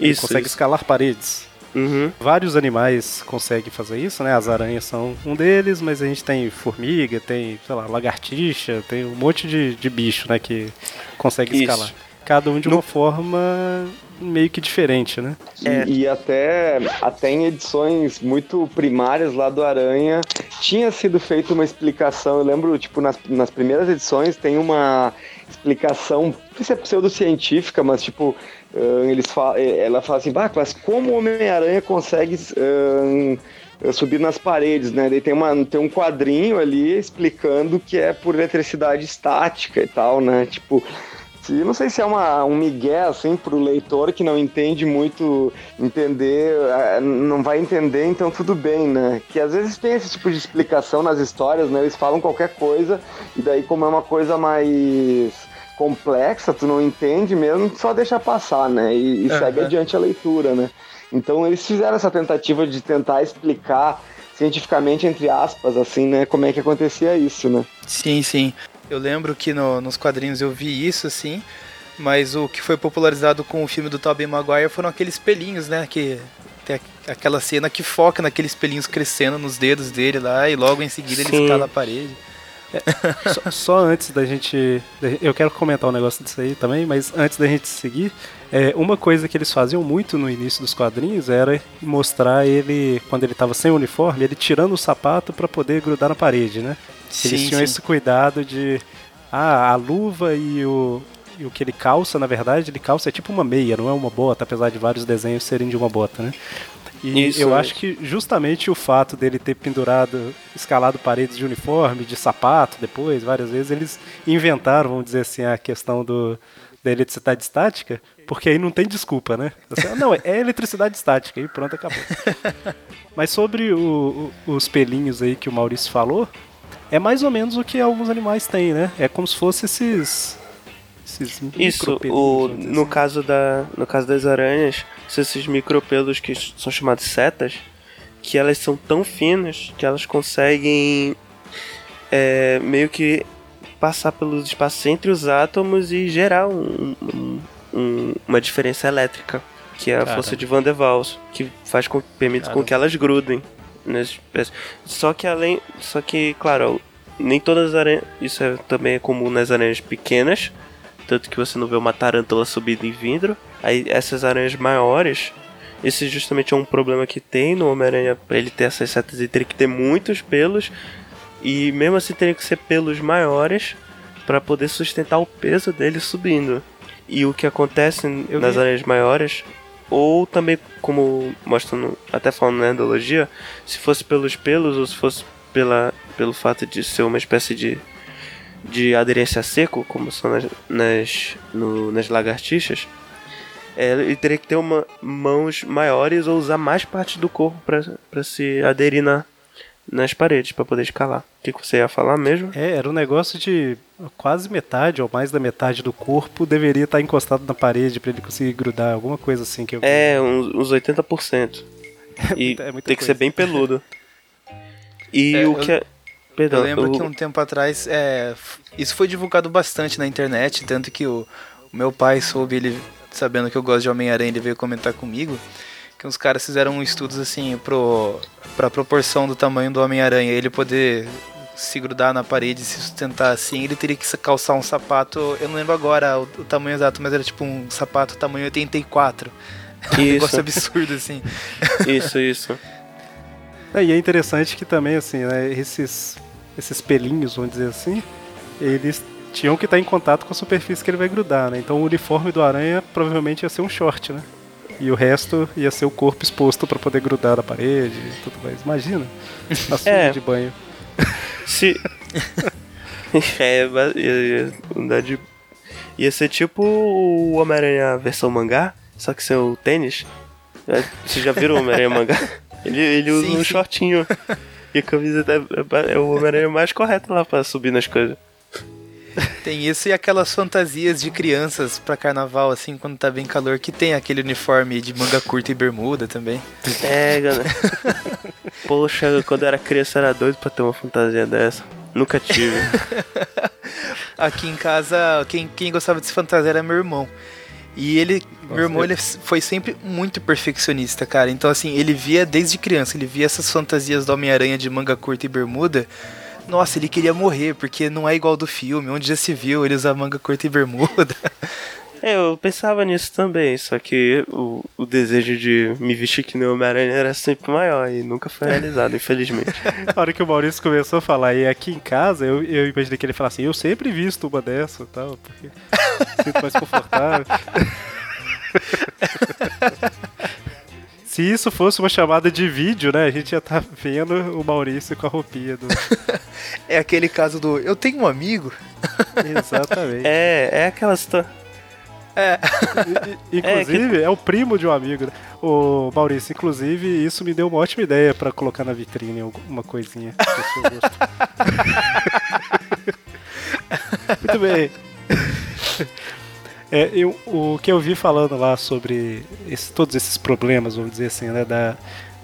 Ele Isso, consegue isso. escalar paredes. Uhum. Vários animais conseguem fazer isso, né? As aranhas são um deles, mas a gente tem formiga, tem, sei lá, lagartixa, tem um monte de, de bicho, né? Que consegue Isso. escalar. Cada um de uma forma meio que diferente, né? E, É. e até, até em edições muito primárias lá do Aranha, tinha sido feita uma explicação. Eu lembro, tipo, nas, nas primeiras edições tem uma explicação, não sei se é pseudocientífica, mas tipo, eles fa- eh, ela fala assim, bah, mas como o Homem-Aranha consegue ah, subir nas paredes, né? Daí tem, uma, tem um quadrinho ali explicando que é por eletricidade estática e tal, né? Tipo, Se, não sei se é uma, um migué, assim, pro leitor que não entende muito, entender, eh, não vai entender, então tudo bem, né? Que às vezes tem esse tipo de explicação nas histórias, né? Eles falam qualquer coisa, e daí como é uma coisa mais complexa, tu não entende mesmo, só deixa passar, né? E, e segue Aham. adiante a leitura, né? Então eles fizeram essa tentativa de tentar explicar cientificamente, entre aspas, assim, né? Como é que acontecia isso, né? Sim, sim. Eu lembro que no- nos quadrinhos eu vi isso, assim, mas o que foi popularizado com o filme do Tobey Maguire foram aqueles pelinhos, né? Que tem aquela cena que foca naqueles pelinhos crescendo nos dedos dele lá e logo em seguida ele escala a parede. Só, só antes da gente. Eu quero comentar um negócio disso aí também, mas antes da gente seguir, é, uma coisa que eles faziam muito no início dos quadrinhos era mostrar ele, quando ele tava sem uniforme, ele tirando o sapato para poder grudar na parede, né? Eles Sim, tinham sim. esse cuidado de. Ah, a luva e o, e o que ele calça, na verdade, ele calça é tipo uma meia, não é uma bota, apesar de vários desenhos serem de uma bota, né? E Isso, eu é. acho que justamente o fato dele ter pendurado, escalado paredes de uniforme, de sapato depois, várias vezes, eles inventaram, vamos dizer assim, a questão do, da eletricidade estática, porque aí não tem desculpa, né? Assim, não, é eletricidade estática, e pronto, acabou. *laughs* Mas sobre o- o- os pelinhos aí que o Maurício falou, é mais ou menos o que alguns animais têm, né? É como se fosse esses. esses Isso, o, no, assim. caso da, no caso das aranhas, são esses micropelos que são chamados setas, que elas são tão finas que elas conseguem é, meio que passar pelos espaços entre os átomos e gerar um- um- um- uma diferença elétrica, que é a Caramba. força de Van der Waals, que faz com, permite com Caramba. que elas grudem espécies. Só que além, só que claro, nem todas as aranhas, isso é, também é comum nas aranhas pequenas, tanto que você não vê uma tarântula subindo em vidro. Aí essas aranhas maiores, esse justamente é um problema que tem no Homem-Aranha, ele ter essas setas, ele teria que ter muitos pelos e mesmo assim teria que ser pelos maiores para poder sustentar o peso dele subindo. E o que acontece Eu nas vi- aranhas maiores, ou também como mostra no, até falando na endologia, se fosse pelos pelos ou se fosse pela, pelo fato de ser uma espécie de, de aderência a seco, como são nas, nas, no- nas lagartixas, é, ele teria que ter uma, mãos maiores ou usar mais parte do corpo para se aderir na, nas paredes, para poder escalar. O que, você ia falar mesmo? É, era um negócio de quase metade ou mais da metade do corpo deveria estar encostado na parede para ele conseguir grudar, alguma coisa assim que eu É, uns, uns 80%. *laughs* E muita- é muita tem que ser coisa. bem peludo. *laughs* E É, o eu- que é. Perdão, Eu lembro o- que um tempo atrás, é, isso foi divulgado bastante na internet, tanto que o, o meu pai soube, ele sabendo que eu gosto de Homem-Aranha, ele veio comentar comigo, que os caras fizeram estudos assim pro, pra proporção do tamanho do Homem-Aranha, ele poder se grudar na parede e se sustentar assim, ele teria que calçar um sapato, eu não lembro agora o, o tamanho exato, mas era tipo um sapato tamanho 84. *laughs* Um negócio Isso, absurdo assim. *laughs* isso, isso. É, e é interessante que também, assim, né, esses, esses pelinhos, vamos dizer assim, eles tinham que estar em contato com a superfície que ele vai grudar, né? Então o uniforme do aranha provavelmente ia ser um short, né? E o resto ia ser o corpo exposto para poder grudar na parede e tudo mais. Imagina, a sunga É. de banho. Se. *laughs* é, ia, ia, andar de- ia ser tipo o Homem-Aranha versão mangá, só que seu tênis. É, Vocês já viram o Homem-Aranha *laughs* mangá? Ele, ele usa Sim, um sim. shortinho. E a camiseta é, é o Homem-Aranha mais correto lá pra subir nas coisas. Tem isso e aquelas fantasias de crianças pra carnaval, assim, quando tá bem calor, que tem aquele uniforme de manga curta e bermuda também. É, galera. *laughs* Poxa, quando eu era criança era doido pra ter uma fantasia dessa. Nunca tive. *laughs* Aqui em casa, quem, quem gostava de se fantasiar era meu irmão. E ele, meu irmão, ele foi sempre muito perfeccionista, cara. Então, assim, ele via desde criança, ele via essas fantasias do Homem-Aranha de manga curta e bermuda. Nossa, ele queria morrer, porque não é igual do filme, onde já se viu ele usar manga curta e bermuda. *laughs* É, eu pensava nisso também, só que o, o desejo de me vestir que nem o Homem-Aranha era sempre maior e nunca foi realizado, infelizmente. *laughs* A hora que o Maurício começou a falar, e aqui em casa, eu, eu imaginei que ele falasse assim, eu sempre visto uma dessa e tal, porque *laughs* sinto mais confortável. Se isso fosse uma chamada de vídeo, né? A gente ia estar vendo o Maurício com a roupinha do. *laughs* É aquele caso do eu tenho um amigo. *laughs* Exatamente. É, é aquela situação. É. Inclusive, é, o primo de um amigo. né? O Maurício, inclusive, isso me deu uma ótima ideia pra colocar na vitrine alguma coisinha. *laughs* Muito bem. É, eu- o que eu vi falando lá sobre esse- todos esses problemas, vamos dizer assim, né, da,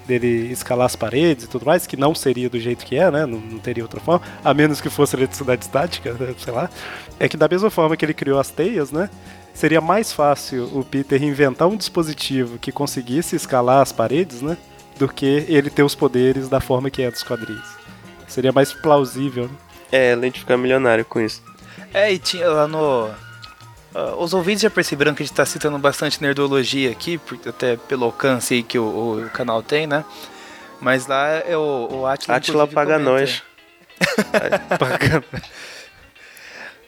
dele escalar as paredes e tudo mais, que não seria do jeito que é, né, não, não teria outra forma, a menos que fosse eletricidade estática, né, sei lá, é que da mesma forma que ele criou as teias, né, seria mais fácil o Peter inventar um dispositivo que conseguisse escalar as paredes, né, do que ele ter os poderes da forma que é dos quadrinhos. Seria mais plausível, né? É, além de ficar milionário com isso. É, e tinha lá no. Ah, os ouvintes já perceberam que a gente tá citando bastante nerdologia aqui, até pelo alcance que o, o canal tem, né? Mas lá é o, o Atila. Atila paga comenta. *laughs* nós.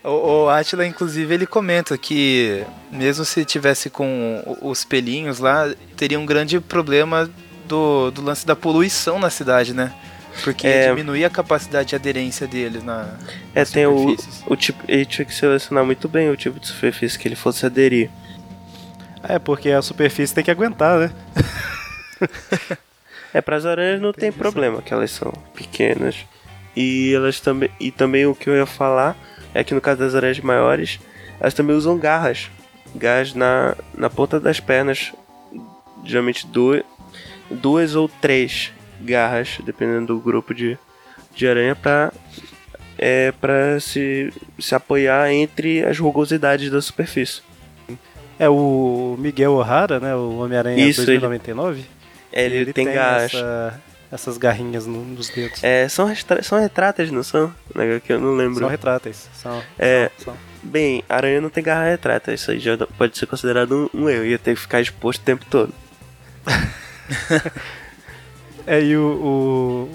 O, o Atila, inclusive, ele comenta que mesmo se tivesse com os pelinhos lá, teria um grande problema do, do lance da poluição na cidade, né? Porque É. diminuía a capacidade de aderência deles na. É, tem o, o tipo. Ele tinha que selecionar muito bem o tipo de superfície que ele fosse aderir. É, porque a superfície tem que aguentar, né? *laughs* É, para as aranhas não tem problema, que elas são pequenas. E elas também. E também o que eu ia falar é que no caso das aranhas maiores, elas também usam garras. Garras na, na ponta das pernas. Geralmente duas, duas ou três garras, dependendo do grupo de, de aranha, pra, é, pra se, se apoiar entre as rugosidades da superfície. É o Miguel O'Hara, né? O Homem-Aranha Isso, ele- 2099. Ele, tem, garras. essa- essas garrinhas no- nos dedos. É, são, são retratas, não são? Né, Que eu não lembro. São retráteis. São, É. são- são. Bem, aranha não tem garra retrata, isso aí já pode ser considerado um, um erro, ia ter que ficar exposto o tempo todo. *laughs* É, e o, o-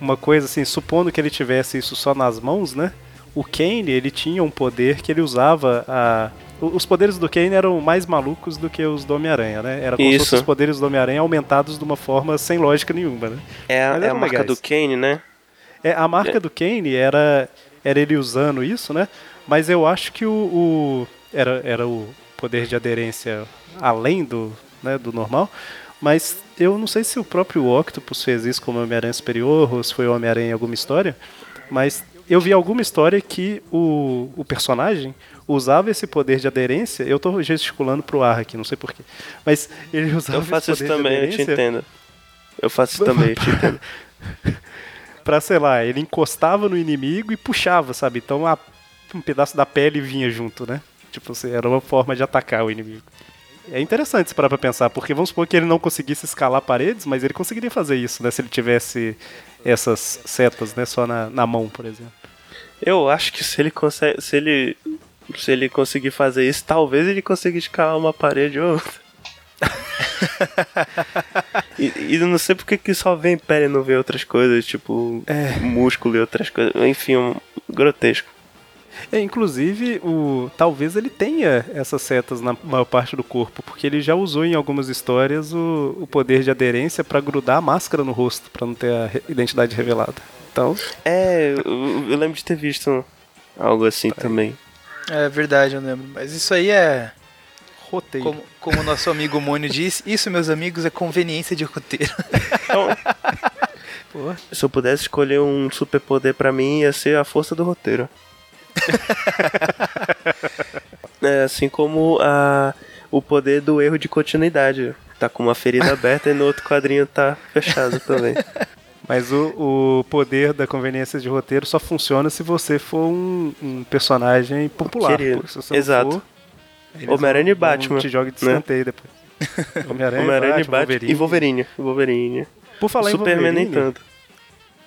uma coisa assim, supondo que ele tivesse isso só nas mãos, né? O Kane, ele tinha um poder que ele usava a... Os poderes do Kane eram mais malucos do que os do Homem-Aranha, né? Era como se Isso. fossem os poderes do Homem-Aranha aumentados de uma forma sem lógica nenhuma, né? É, a- é a marca legais. do Kane, né? É, a marca do Kane era, era ele usando isso, né? Mas eu acho que o, o- era, era o poder de aderência além do, né, do normal. Mas eu não sei se o próprio Octopus fez isso como Homem-Aranha Superior ou se foi Homem-Aranha em alguma história. Mas eu vi alguma história que o, o personagem usava esse poder de aderência. Eu tô gesticulando pro ar aqui, não sei porquê. Mas ele usava Eu faço esse isso também, eu te entendo. Eu faço isso também, eu te entendo. *laughs* pra, sei lá, ele encostava no inimigo e puxava, sabe? Então a- um pedaço da pele vinha junto, né? Tipo, era uma forma de atacar o inimigo. É interessante se parar pra pensar, porque vamos supor que ele não conseguisse escalar paredes, mas ele conseguiria fazer isso, né? Se ele tivesse essas setas, né? Só na, na mão, por exemplo. Eu acho que se ele consegue. Se ele. Se ele conseguir fazer isso, talvez ele consiga escalar uma parede ou outra. *laughs* e, e não sei porque que só vem pele e não vê outras coisas, tipo músculo e outras coisas. Enfim, um grotesco. É, inclusive, o talvez ele tenha essas setas na maior parte do corpo, porque ele já usou em algumas histórias o, o poder de aderência pra grudar a máscara no rosto, pra não ter a re- identidade revelada. Então, É, eu, eu lembro de ter visto algo assim também. É verdade, eu lembro. Mas isso aí é. roteiro. Como, como o nosso amigo Mônio diz, isso, meus amigos, é conveniência de roteiro. *laughs* Pô, Se eu pudesse escolher um superpoder pra mim, ia ser a força do roteiro. *laughs* é, assim como a, o poder do erro de continuidade. Tá com uma ferida *laughs* aberta e no outro quadrinho tá fechado também. Mas o, o poder da conveniência de roteiro só funciona se você for um, um personagem popular. Querido. Se você Exato. eles Homem-Aranha e Batman, te joga de né? escanteio depois. *laughs* Homem-Aranha, Homem-Aranha e Batman, Batman e Wolverine. Wolverine. Por falar em Superman nem Wolverine, tanto.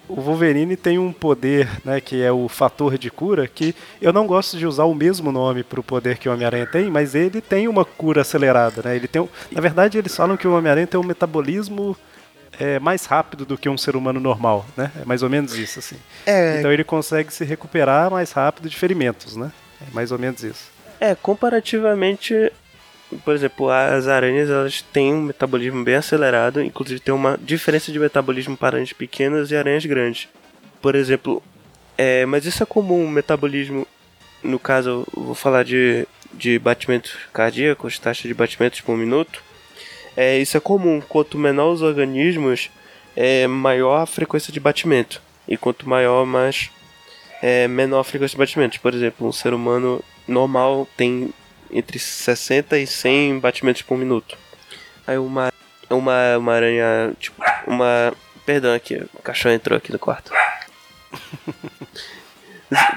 O Wolverine tem um poder, né, que é o fator de cura, que eu não gosto de usar o mesmo nome para o poder que o Homem-Aranha tem, mas ele tem uma cura acelerada, né? Ele tem, um- na verdade, eles falam que o Homem-Aranha tem um metabolismo é, mais rápido do que um ser humano normal, né? É mais ou menos isso, assim. É, Então ele consegue se recuperar mais rápido de ferimentos, né? É mais ou menos isso. é, comparativamente por exemplo, as aranhas elas têm um metabolismo bem acelerado, inclusive tem uma diferença de metabolismo para aranhas pequenas e aranhas grandes. Por exemplo, é, mas isso é comum, o metabolismo, no caso, eu vou falar de, de batimentos cardíacos, taxa de batimentos por minuto. É, isso é comum, quanto menor os organismos, é maior a frequência de batimento. E quanto maior, mais é menor a frequência de batimentos. Por exemplo, um ser humano normal tem entre 60 e 100 batimentos por minuto. Aí uma uma, uma aranha, tipo, uma, perdão aqui, o cachorro entrou aqui no quarto. *laughs*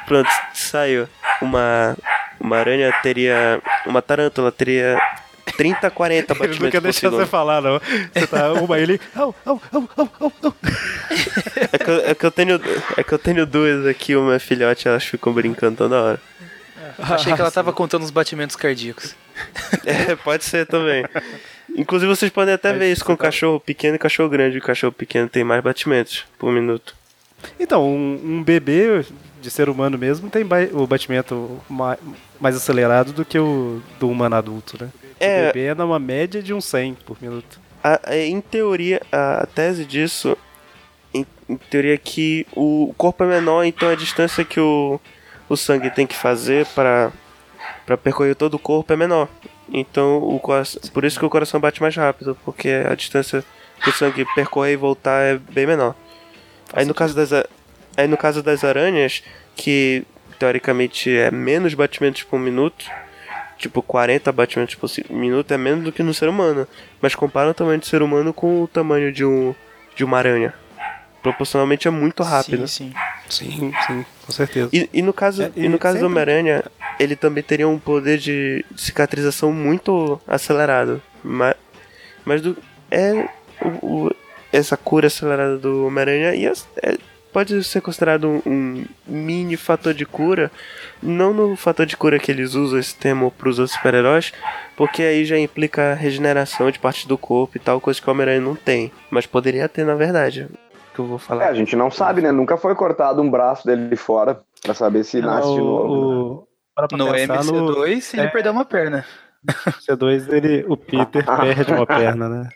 Pronto, saiu. Uma uma aranha teria uma tarântula teria 30, 40 Ele batimentos nunca por deixa você falar, não. Você tá uma ele. Au, au, au, au, au. É que, eu, é que eu tenho é que eu tenho duas aqui, uma filhote, elas ficam brincando toda hora. Achei que ela *laughs* tava contando os batimentos cardíacos. É, pode ser também. Inclusive vocês podem até ver isso com cachorro pequeno e cachorro grande. O cachorro pequeno tem mais batimentos por minuto. Então, um, um bebê de ser humano mesmo tem o batimento ma- mais acelerado do que o do humano adulto, né? É. O bebê é numa média de um 100 por minuto. A- a- em teoria, a tese disso, em, em teoria, é que o corpo é menor, então a distância que o, o sangue tem que fazer para para percorrer todo o corpo é menor. Então, o por isso que o coração bate mais rápido, porque a distância que o sangue percorrer e voltar é bem menor. Aí no caso das aí no caso das aranhas, que teoricamente é menos batimentos por minuto, tipo 40 batimentos por minuto é menos do que no ser humano, mas compara o tamanho do ser humano com o tamanho de um de uma aranha. Proporcionalmente é muito rápido. Sim, sim. Sim, sim, com certeza. E, e no caso, É, e, no caso do sempre- Homem-Aranha, ele também teria um poder de cicatrização muito acelerado. Mas, mas do, é o, o- essa cura acelerada do Homem-Aranha e as- é- pode ser considerado um, um mini fator de cura. Não no fator de cura que eles usam esse termo para os outros super-heróis, porque aí já implica regeneração de partes do corpo e tal, coisa que o Homem-Aranha não tem. Mas poderia ter, na verdade. Que eu vou É, falar. a gente não sabe, né? Nunca foi cortado um braço dele fora pra saber se nasce de novo. né? o, pra No pensar no MC2, ele é. perdeu uma perna. C2, ele, o Peter *laughs* perde uma perna, né?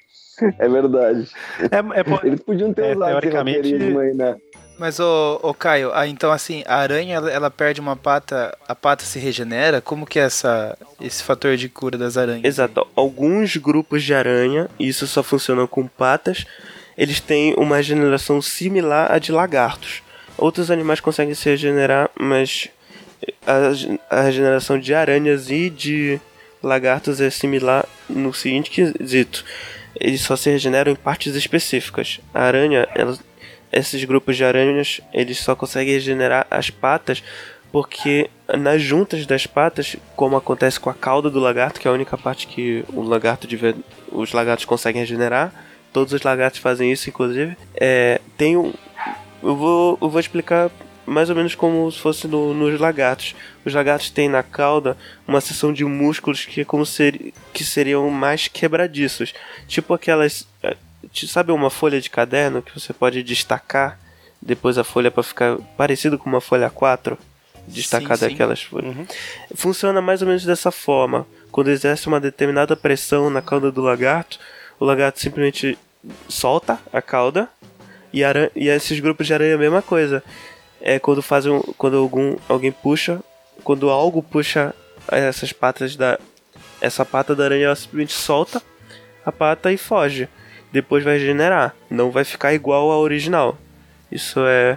É verdade. É, é, Eles podiam ter É, usado teoricamente- aí, né? Mas, ô, ô Caio, ah, então assim, a aranha ela, ela perde uma pata, a pata se regenera? Como que é essa, esse fator de cura das aranhas? Exato. Alguns grupos de aranha, isso só funciona com patas, eles têm uma regeneração similar à de lagartos. Outros animais conseguem se regenerar, mas a, a regeneração de aranhas e de lagartos é similar no seguinte quesito. Eles só se regeneram em partes específicas. A aranha, ela- esses grupos de aranhas, eles só conseguem regenerar as patas porque nas juntas das patas, como acontece com a cauda do lagarto, que é a única parte que o lagarto de os lagartos conseguem regenerar, todos os lagartos fazem isso, inclusive, é, tem um. Eu vou, eu vou explicar mais ou menos como se fosse no- nos lagartos. Os lagartos têm na cauda uma seção de músculos que é como ser, que seriam mais quebradiços, tipo aquelas, é, sabe uma folha de caderno que você pode destacar depois a folha para ficar parecido com uma folha 4? Destacar daquelas folhas. Funciona mais ou menos dessa forma. Quando exerce uma determinada pressão na cauda do lagarto, o lagarto simplesmente solta a cauda e, e esses grupos de aranha é a mesma coisa. É quando fazem quando algum alguém puxa, quando algo puxa essas patas da essa pata da aranha ela simplesmente solta a pata e foge. Depois vai regenerar, não vai ficar igual ao original. Isso é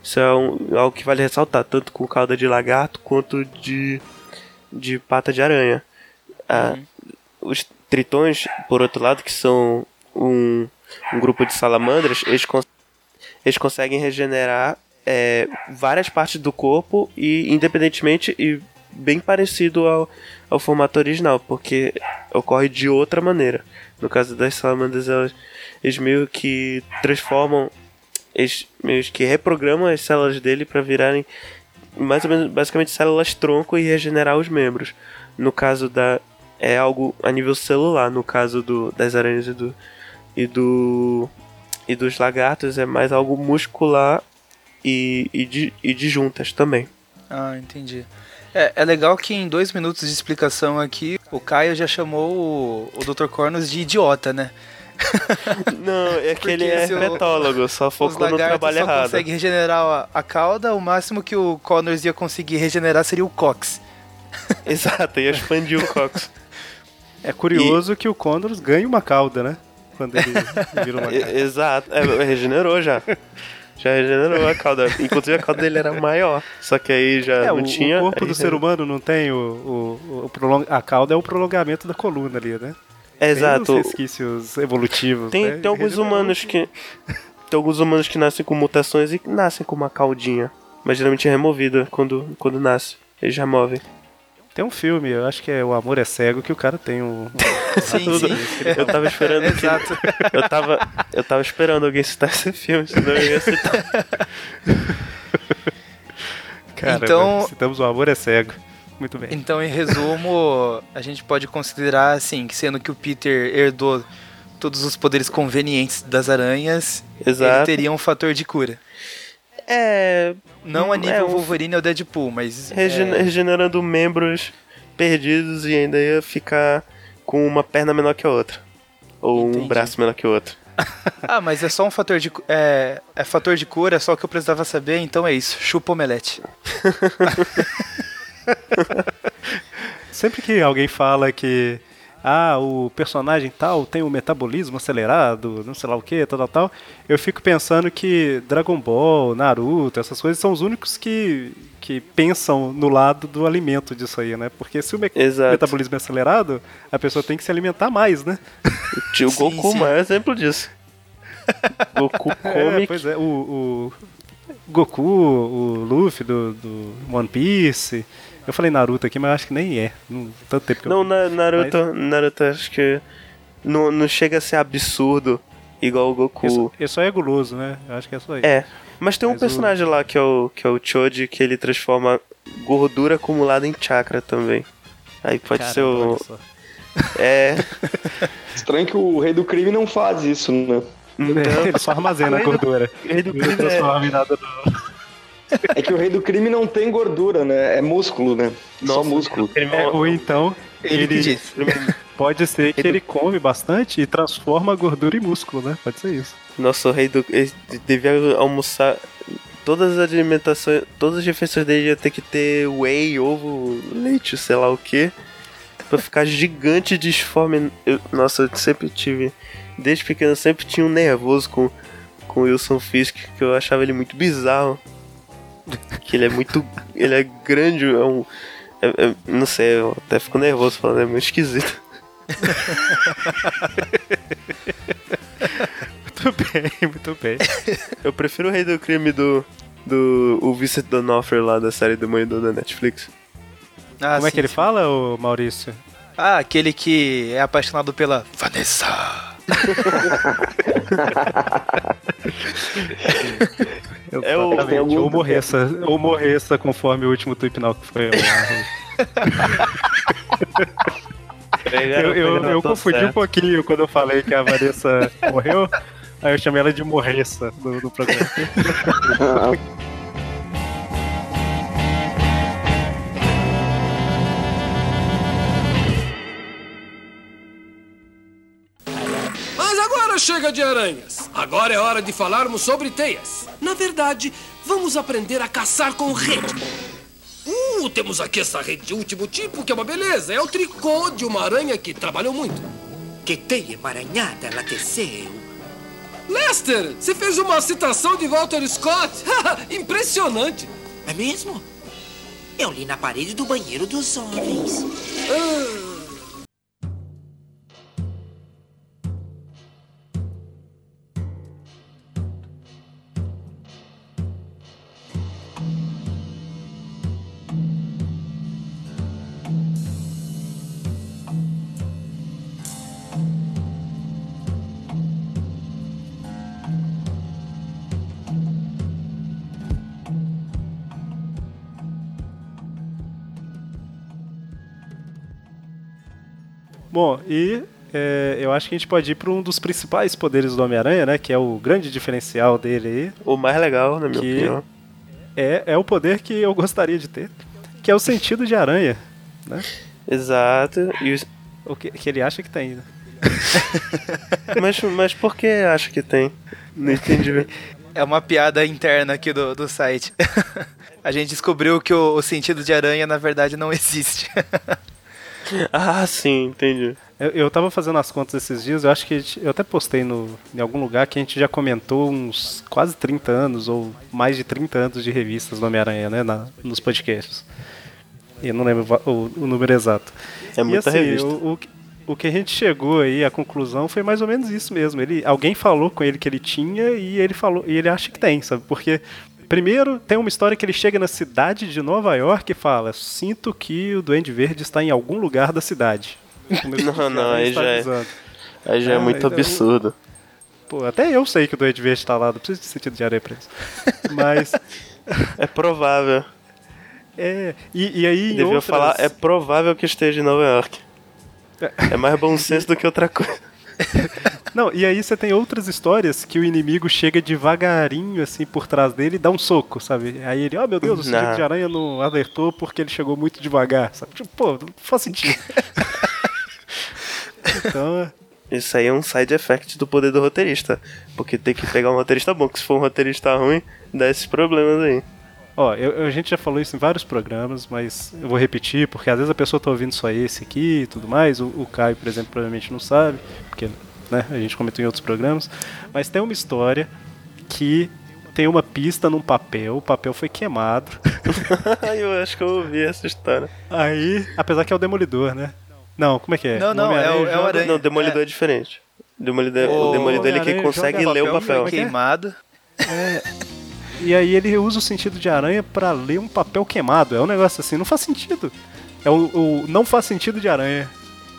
isso é um- algo que vale ressaltar, tanto com cauda de lagarto quanto de de pata de aranha. Ah, os tritões, por outro lado, que são um, um grupo de salamandras, eles, eles conseguem regenerar é, várias partes do corpo e independentemente e bem parecido ao, ao formato original, porque ocorre de outra maneira. No caso das salamandras, elas, eles meio que transformam, eles meio que reprogramam as células dele para virarem mais ou menos basicamente células tronco e regenerar os membros. No caso da é algo a nível celular, no caso do, das aranhas e do e do e dos lagartos é mais algo muscular e, e, de, e de juntas também. Ah, entendi. É, é legal que em dois minutos de explicação aqui, o Caio já chamou o, o Dr. Cornos de idiota, né? *laughs* *laughs* Não, é que ele é se o- herpetólogo, só focou no trabalho só errado. conseguem regenerar a, a cauda, o máximo que o Connors ia conseguir regenerar seria o Cox. Exato, ia expandir o *laughs* Cox. É curioso que o Condors ganha uma cauda, né? Quando ele *laughs* vira uma E- Exato, é, regenerou já. Já regenerou a cauda. Inclusive a cauda dele era maior. Só que aí já É, não o, tinha. o corpo do ser humano não tem o, o, o prolong... a cauda é o prolongamento da coluna ali, né? É, exato. Tem os resquícios evolutivos. Tem, né? tem alguns Regenerou. humanos que. Tem alguns humanos que nascem com mutações e nascem com uma caudinha. Mas geralmente é removida quando, quando nasce. Eles removem. Tem um filme, eu acho que é O Amor é Cego, que o cara tem um. *laughs* Sim, sim. Eu tava esperando que. Exato. Eu tava, eu tava esperando alguém citar esse filme, senão eu ia citar. *laughs* Cara, Então- citamos O Amor é Cego. Muito bem. Então, em resumo, a gente pode considerar assim, que sendo que o Peter herdou todos os poderes convenientes das aranhas, ele Exato. teria um fator de cura. É. Não a É, nível um- Wolverine ou Deadpool, mas regen- é, regenerando membros perdidos e ainda ia ficar com uma perna menor que a outra. Ou um Entendi. braço menor que o outro. *laughs* Ah, mas é só um fator de cu- é, é fator de cura, é só o que eu precisava saber, então é isso. Chupa omelete. *laughs* Sempre que alguém fala que ah, o personagem tal tem um metabolismo acelerado, não sei lá o que, tal, tal, tal, eu fico pensando que Dragon Ball, Naruto, essas coisas são os únicos que, que pensam no lado do alimento disso aí, né? Porque se o me- Exato. metabolismo é acelerado, a pessoa tem que se alimentar mais, né? O tio *laughs* Goku, o sim. maior exemplo disso. Goku come. *laughs* É, pois é, o, o Goku, o Luffy do, do One Piece. Eu falei Naruto aqui, mas eu acho que nem é. Não, tanto tempo que eu Não, na, Naruto, Naruto acho que não, não chega a ser absurdo igual o Goku. Isso, ele só é guloso, né? Eu acho que é só isso. É. Mas tem um Mas o- personagem lá que é o, que é o Choji que ele transforma gordura acumulada em chakra também. Aí pode Caramba, ser o. *laughs* É. *laughs* Estranho que o rei do crime não faz isso, né? Então, *laughs* Ele só armazena a gordura. Rei do Ele não crime é- transforma em nada do- *laughs* É que o rei do crime não tem gordura, né? É músculo, né? Só Nossa, músculo. É, ou então, Ele ele *laughs* pode ser que ele come bastante e transforma a gordura em músculo, né? Pode ser isso. Nossa, o rei do. Ele devia almoçar. Todas as alimentações. Todas as refeições dele ia ter que ter whey, ovo, leite, sei lá o que. Pra ficar gigante e disforme. Eu- nossa, eu sempre tive. Desde pequeno eu sempre tinha um nervoso com, com o Wilson Fisk, que eu achava ele muito bizarro. Que ele é muito. Ele é grande, é um. é- é- não sei, eu até fico nervoso falando, é muito esquisito. *laughs* Muito bem, muito bem. Eu prefiro o Rei do Crime do. do. o Vincent D'Onofrio lá da série do Mãe do da Netflix. Ah, Como é sim, que ele sim. fala, ô Maurício? Ah, aquele que é apaixonado pela Vanessa. *laughs* É o- algum- Ou morreça, ou morreça conforme o último tweet final que foi. eu eu, eu confundi um pouquinho quando eu falei que a Vanessa morreu. Aí eu chamei ela de morreça no, no programa. *laughs* chega de aranhas. Agora é hora de falarmos sobre teias. Na verdade, vamos aprender a caçar com rede. Uh, temos aqui essa rede de último tipo, que é uma beleza. É o tricô de uma aranha que trabalhou muito. Que teia emaranhada ela teceu. Lester, você fez uma citação de Walter Scott. *laughs* Impressionante. É mesmo? Eu li na parede do banheiro dos homens. Bom, e é, eu acho que a gente pode ir para um dos principais poderes do Homem-Aranha, né? Que é o grande diferencial dele aí. O mais legal, na minha opinião. É, é o poder que eu gostaria de ter. que é o sentido de aranha, né? Exato. E os- O que, que ele acha que tem, né? *laughs* Mas, mas por que acho que tem? Não entendi. É uma piada interna aqui do, do site. *laughs* A gente descobriu que o, o sentido de aranha, na verdade, não existe. *laughs* *laughs* Ah, sim, entendi. Eu, eu tava fazendo as contas esses dias, eu acho que gente- eu até postei no, em algum lugar que a gente já comentou uns quase 30 anos, ou mais de 30 anos de revistas do Homem-Aranha, né, na- nos podcasts. Eu não lembro o o, número exato. É muita e assim, revista. O, o, que- o que a gente chegou aí, a conclusão foi mais ou menos isso mesmo. Ele, alguém falou com ele que ele tinha e ele falou, e ele acha que tem, sabe? Porque primeiro tem uma história que ele chega na cidade de Nova York e fala: "Sinto que o Duende Verde está em algum lugar da cidade". *laughs* Não, não, aí está já é-. Aí já é Ah, muito então- absurdo. Pô, até eu sei que o Duende Verde tá lá, não preciso de sentido de areia pra isso. *laughs* Mas, É provável. é. E, e aí. em Devia outras- falar, é provável que esteja em Nova York. É mais bom senso do que outra coisa. *laughs* Não, e aí você tem outras histórias que o inimigo chega devagarinho, assim, por trás dele e dá um soco, sabe? Aí ele, oh meu Deus, o Não. de aranha não alertou porque ele chegou muito devagar, sabe? Tipo, pô, não faz sentido. *laughs* então, Isso aí é um side effect do poder do roteirista. Porque tem que pegar um roteirista bom, que se for um roteirista ruim, dá esses problemas aí. Ó, eu- a gente já falou isso em vários programas, mas eu vou repetir, porque às vezes a pessoa tá ouvindo só esse aqui e tudo mais. O, o Caio, por exemplo, provavelmente não sabe, porque né, a gente comentou em outros programas. Mas tem uma história que tem uma pista num papel, o papel foi queimado. *laughs* eu acho que eu ouvi essa história. Aí, apesar que é o Demolidor, né? Não, como é que é? Não, não, é o- é o Aranha. Não, o Demolidor é, diferente. O Demolidor, o O Demolidor ele que consegue ler o papel, papel. como é é? Queimado. *laughs* E aí ele usa o sentido de aranha pra ler um papel queimado. É um negócio assim, não faz sentido. É o, o não faz sentido de aranha.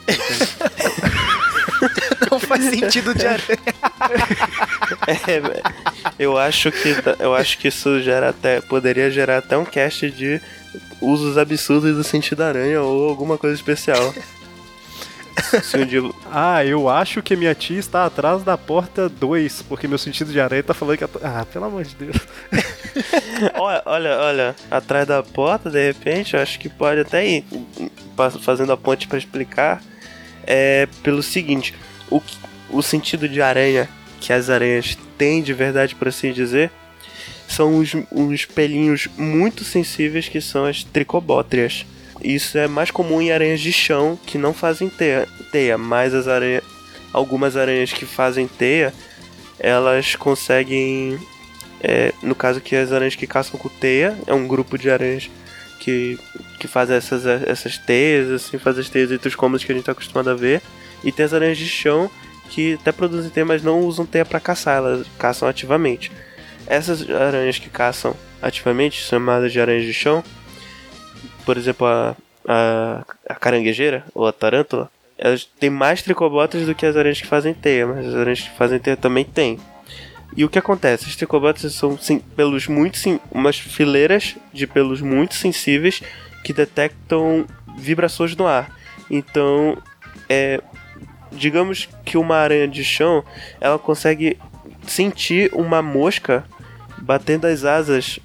*laughs* Não faz sentido de aranha. É, eu acho que eu acho que isso gera até poderia gerar até um cast de usos absurdos do sentido aranha ou alguma coisa especial. Se um dia Ah, eu acho que minha tia está atrás da porta 2, porque meu sentido de aranha tá falando que. a- Ah, pelo amor de Deus. *laughs* olha, olha, olha, atrás da porta, de repente, eu acho que pode até ir fazendo a ponte pra explicar. É pelo seguinte, o, o sentido de aranha que as aranhas têm de verdade, por assim dizer, são uns, uns pelinhos muito sensíveis que são as tricobótrias. Isso é mais comum em aranhas de chão que não fazem teia, teia mas as aranhas, algumas aranhas que fazem teia, elas conseguem é, no caso que as aranhas que caçam com teia, é um grupo de aranhas que, que fazem essas, essas teias, assim, fazem as teias entre os cômodos que a gente está acostumado a ver. E tem as aranhas de chão que até produzem teia, mas não usam teia para caçar, elas caçam ativamente. Essas aranhas que caçam ativamente, chamadas de aranhas de chão, por exemplo, a, a, a caranguejeira ou a tarântula, elas têm mais tricobotas do que as aranhas que fazem teia, mas as aranhas que fazem teia também têm. E o que acontece? Os tricobotas são sim, pelos muito sim, umas fileiras de pelos muito sensíveis que detectam vibrações no ar. Então, é, digamos que uma aranha de chão, ela consegue sentir uma mosca batendo as asas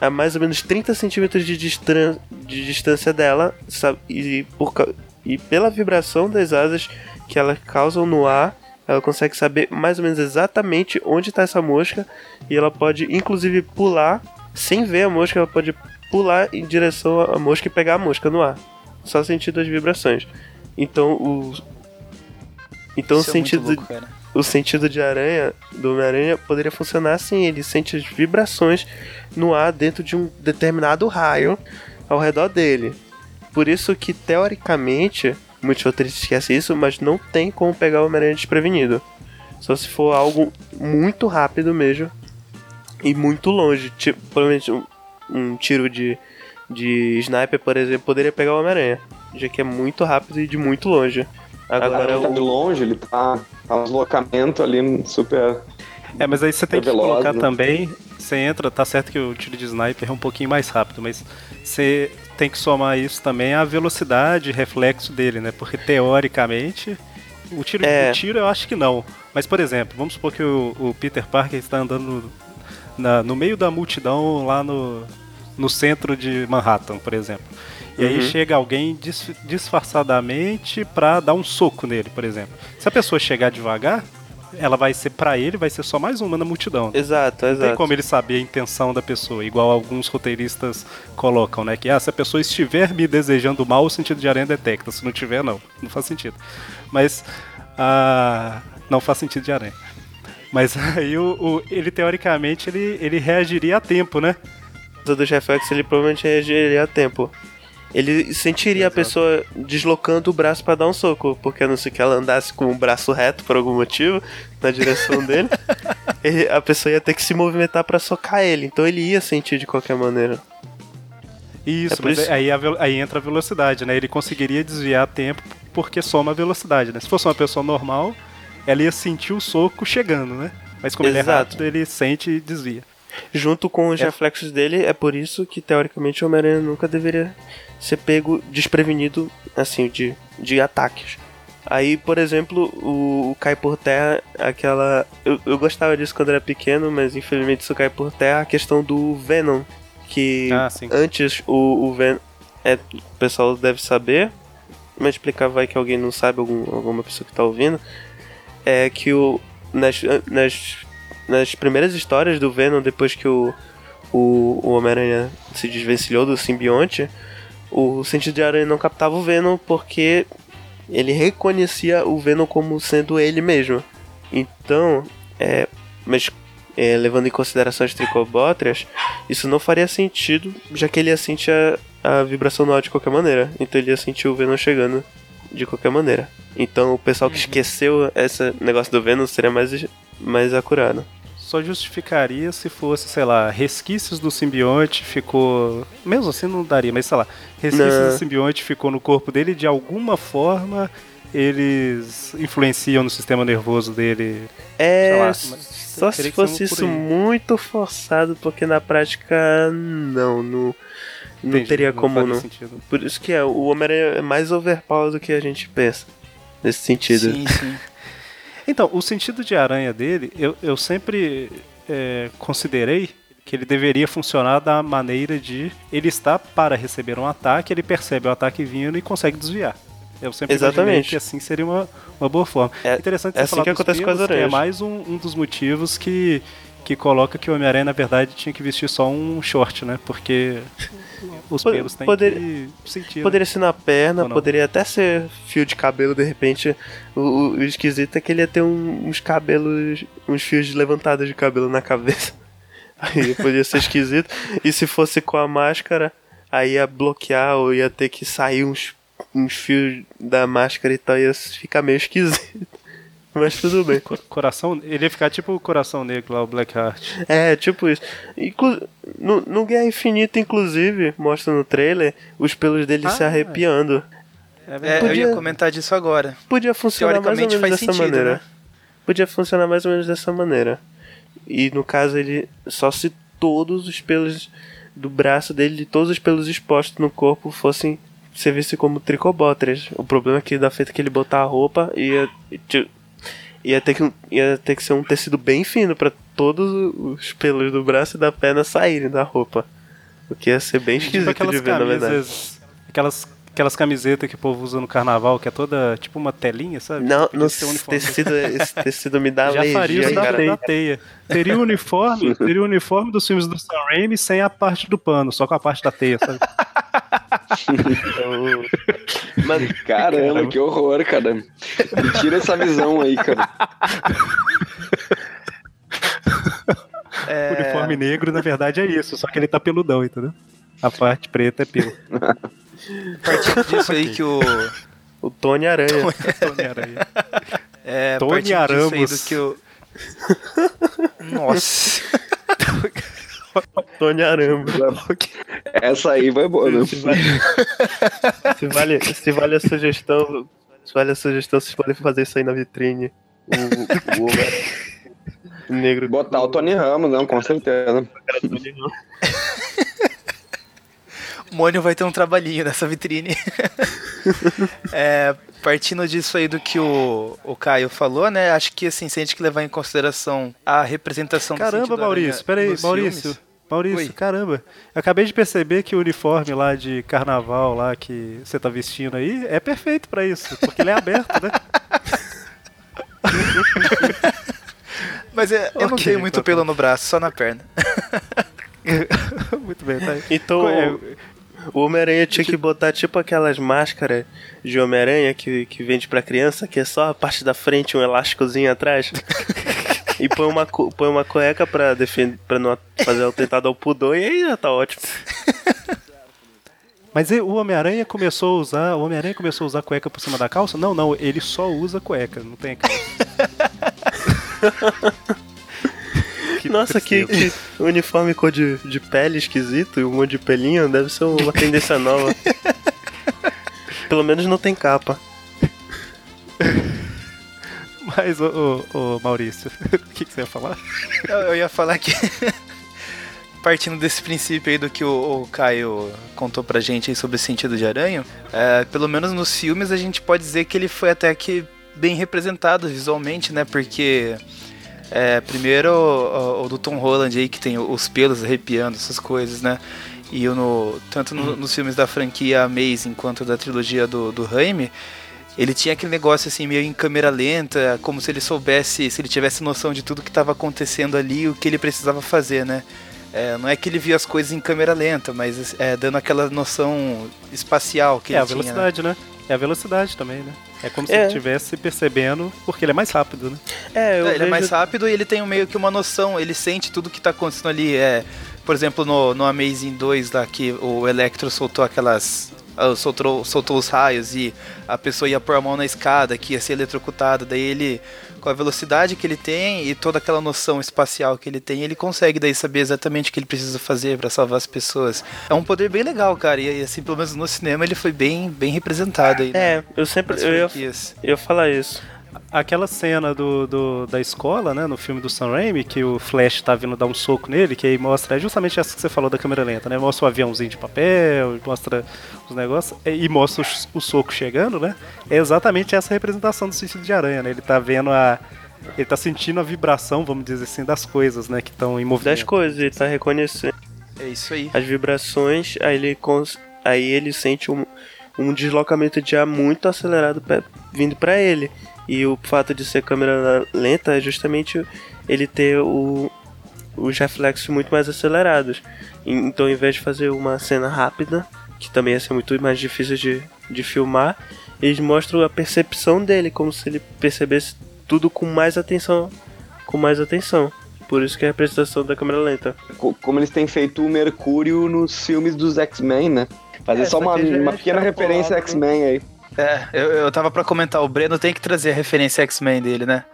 a mais ou menos 30 centímetros de, distan de distância dela, sabe? E, por, e pela vibração das asas que elas causam no ar, ela consegue saber mais ou menos exatamente onde está essa mosca e ela pode inclusive pular sem ver a mosca, ela pode pular em direção à mosca e pegar a mosca no ar, só sentindo as vibrações. Então o então Isso o é muito sentido louco, cara. O sentido de aranha do Homem-Aranha poderia funcionar assim: ele sente as vibrações no ar dentro de um determinado raio ao redor dele. Por isso que, teoricamente, muitos roteiristas esquecem isso, mas não tem como pegar o Homem-Aranha desprevenido. Só se for algo muito rápido mesmo e muito longe. Tipo, provavelmente um, um tiro de, de sniper, por exemplo, poderia pegar o Homem-Aranha. Já que é muito rápido e de muito longe. Agora, Agora, tá de longe, ele tá, tá um deslocamento ali super. É, mas aí você tem que veloz, colocar né? também. Você entra, tá certo que o tiro de sniper é um pouquinho mais rápido, mas você tem que somar isso também à velocidade, reflexo dele, né? Porque teoricamente. O tiro, É. o tiro eu acho que não. Mas, por exemplo, vamos supor que o, o Peter Parker está andando na- no meio da multidão lá no. no centro de Manhattan, por exemplo. E aí Uhum. chega alguém dis- disfarçadamente pra dar um soco nele, por exemplo. Se a pessoa chegar devagar, ela vai ser pra ele, vai ser só mais uma na multidão. Exato, Não tem exato. como ele saber a intenção da pessoa, igual alguns roteiristas colocam, né? Que ah, se a pessoa estiver me desejando mal, o sentido de aranha detecta. Se não tiver, não. Não faz sentido. Mas ah, não faz sentido de aranha. Mas *laughs* aí o, o- ele teoricamente ele, ele reagiria a tempo, né? causa dos reflexos, ele provavelmente reagiria a tempo. Ele sentiria a pessoa deslocando o braço pra dar um soco, porque a não ser que ela andasse com o braço reto por algum motivo na direção dele, *laughs* ele- a pessoa ia ter que se movimentar pra socar ele, então ele ia sentir de qualquer maneira. Isso, É isso- Aí, a aí entra a velocidade, né? Ele conseguiria desviar a tempo porque soma a velocidade, né? Se fosse uma pessoa normal, ela ia sentir o soco chegando, né? Mas como ele é Exato. rápido, ele sente e desvia. Junto com os É. reflexos dele, é por isso que teoricamente o Homem-Aranha nunca deveria ser pego desprevenido, assim, de, de ataques. Aí, por exemplo, o, o cai por terra, aquela. Eu, eu gostava disso quando era pequeno, mas infelizmente isso cai por terra, a questão do Venom. Que Ah, antes o, o Venom. É, o pessoal deve saber, mas explicar vai que alguém não sabe, algum, alguma pessoa que tá ouvindo. É que o. Nas, nas, nas primeiras histórias do Venom, depois que o, o, o Homem-Aranha se desvencilhou do simbionte, o sentido de aranha não captava o Venom porque ele reconhecia o Venom como sendo ele mesmo. Então, é, mas é, levando em consideração as tricobótrias, isso não faria sentido, já que ele ia sentir a, a vibração no ar de qualquer maneira. Então ele ia sentir o Venom chegando de qualquer maneira. Então o pessoal que esqueceu esse negócio do Venom seria mais, mais acurado. Só justificaria se fosse, sei lá, resquícios do simbionte ficou. Mesmo assim não daria, mas sei lá, resquícios Não. do simbionte ficou no corpo dele e de alguma forma eles influenciam no sistema nervoso dele. É, Sei lá, só se fosse isso muito forçado, porque na prática não, não, não Entendi, teria como faria não. sentido. Por isso que é, o Homem-Aranha é mais overpower do que a gente pensa. Nesse sentido. Sim, sim. *laughs* Então, o sentido de aranha dele, eu, eu sempre é, considerei que ele deveria funcionar da maneira de ele está para receber um ataque, ele percebe o ataque vindo e consegue desviar. Eu sempre Exatamente. que assim seria uma, uma boa forma. É- Interessante é você assim falar que acontece com as é aranhas. mais um, um dos motivos que, que coloca que o Homem-Aranha, na verdade, tinha que vestir só um short, né? Porque os Pod- pelos têm poder- que sentir. né? Poderia ser na perna, poderia até ser fio de cabelo, de repente. O, o- o esquisito é que ele ia ter um- uns cabelos, uns fios levantados de cabelo na cabeça. *laughs* Aí podia ser esquisito. E se fosse com a máscara, aí ia bloquear ou ia ter que sair uns, uns fios da máscara e tal, ia ficar meio esquisito. Mas tudo bem. Co- Coração, ele ia ficar tipo o coração negro lá, o Blackheart. É, tipo isso. Inclu no, no Guerra Infinita, inclusive, mostra no trailer os pelos dele Ah, se arrepiando. É É, verdade. eu ia Podia- comentar disso agora. Podia funcionar mais ou menos faz dessa sentido, maneira. né? Podia funcionar mais ou menos dessa maneira. E no caso ele só se todos os pelos do braço dele, todos os pelos expostos no corpo fossem ser vistos como tricobótrias. O problema é que da feita que ele botar a roupa ia ia ter que ia ter que ser um tecido bem fino para todos os pelos do braço e da perna saírem da roupa. O que ia ser bem Tipo esquisito aquelas de ver, na verdade. Aquelas, aquelas camisetas que o povo usa no carnaval, que é toda tipo uma telinha, sabe? Não, ser um uniforme. tecido, esse tecido me dá Já faria alergia, isso da, cara. da teia. Teria o uniforme, teria o uniforme dos filmes do Sam Raimi sem a parte do pano, só com a parte da teia, sabe? *laughs* Mas, Caramba, que horror, cara. Me tira essa visão aí, cara. É, O uniforme negro, na verdade, é isso, só que ele tá peludão, entendeu? A parte preta é pelo. *laughs* partindo *laughs* disso aí que o. o Tony Aranha. Tony Aranha. É, Tony partindo disso aí Aramos. do que o. Nossa. *laughs* Tony Arama. Essa aí vai boa, né? Se vale, se vale, se vale a sugestão, se vale a sugestão, vocês podem fazer isso aí na vitrine. O, o o *laughs* negro. Botar o Tony Ramos, não, com certeza. O Mônio vai ter um trabalhinho nessa vitrine. *laughs* É, partindo disso aí do que o, o Caio falou, né? Acho que assim, se a gente que levar em consideração a representação do Caramba, sentido Maurício, peraí, Maurício. filmes- Maurício, Oi. caramba. Eu acabei de perceber que o uniforme lá de carnaval lá que você tá vestindo aí é perfeito pra isso, porque ele é aberto, né? *laughs* Mas é, eu não Ok, tenho muito tá pelo no braço, só na perna. *laughs* Muito bem, tá aí. Então, É, o Homem-Aranha tinha que botar tipo aquelas máscaras de Homem-Aranha que, que vende pra criança, que é só a parte da frente, um elásticozinho atrás. *laughs* e põe uma, põe uma cueca pra, defender, pra não fazer o tentado ao pudor, e aí já tá ótimo. *laughs* Mas o Homem-Aranha começou a usar. O Homem-Aranha começou a usar cueca por cima da calça? Não, não, ele só usa cueca, não tem calça. *laughs* Nossa, que, que uniforme cor de, de pele esquisito e um monte de pelinho, deve ser uma tendência nova. *laughs* Pelo menos não tem capa. Mas, ô, ô, ô, Maurício, *laughs* o que, que você ia falar? Eu, eu ia falar que. *laughs* Partindo desse princípio aí do que o, o Caio contou pra gente aí sobre o sentido de aranha, é, pelo menos nos filmes a gente pode dizer que ele foi até que bem representado visualmente, né? Porque é, primeiro o, o do Tom Holland aí que tem os pelos arrepiando, essas coisas, né? E no, tanto no- nos filmes da franquia Amazing quanto da trilogia do, do Raimi, ele tinha aquele negócio assim meio em câmera lenta, como se ele soubesse, se ele tivesse noção de tudo que estava acontecendo ali, o que ele precisava fazer, né? É, não é que ele via as coisas em câmera lenta, mas é, dando aquela noção espacial que É ele a tinha. né? velocidade, né? É a velocidade também, né? É como se É. ele estivesse percebendo, porque ele é mais rápido, né? É, eu É, ele é vejo- mais rápido e ele tem meio que uma noção, ele sente tudo que tá acontecendo ali. É, por exemplo, no, no Amazing 2 lá que o Electro soltou aquelas. Ah, Soltou, soltou os raios e a pessoa ia pôr a mão na escada que ia ser eletrocutada. Daí ele, com a velocidade que ele tem e toda aquela noção espacial que ele tem, ele consegue daí saber exatamente o que ele precisa fazer pra salvar as pessoas. É um poder bem legal, cara. E assim, pelo menos no cinema ele foi bem, bem representado aí. né, É, eu sempre. Eu eu ia falar isso. Aquela cena do, do- da escola, né, no filme do Sam Raimi, que o Flash tá vindo dar um soco nele, que aí mostra, é justamente essa que você falou da câmera lenta, né? Mostra o aviãozinho de papel, mostra os negócios, e e mostra o, o soco chegando, né? É exatamente essa representação do sentido de aranha, né? Ele tá vendo a. Ele tá sentindo a vibração, vamos dizer assim, das coisas, né, que estão em Das movimento. coisas, ele tá reconhecendo É isso aí. as vibrações, aí ele, cons- aí ele sente um, um deslocamento de ar muito acelerado pe- vindo pra ele. E o fato de ser câmera lenta é justamente ele ter o, os reflexos muito mais acelerados. Então, ao invés de fazer uma cena rápida, que também ia ser muito mais difícil de, de filmar, eles mostram a percepção dele, como se ele percebesse tudo com mais atenção. Com mais atenção. Por isso que é a apresentação da câmera lenta. Co- Como eles têm feito o Mercúrio nos filmes dos X-Men, né? Fazer É, só uma, uma é pequena referência a extrapolado, X-Men aí. É, eu, eu tava pra comentar, o Breno tem que trazer a referência X-Men dele, né?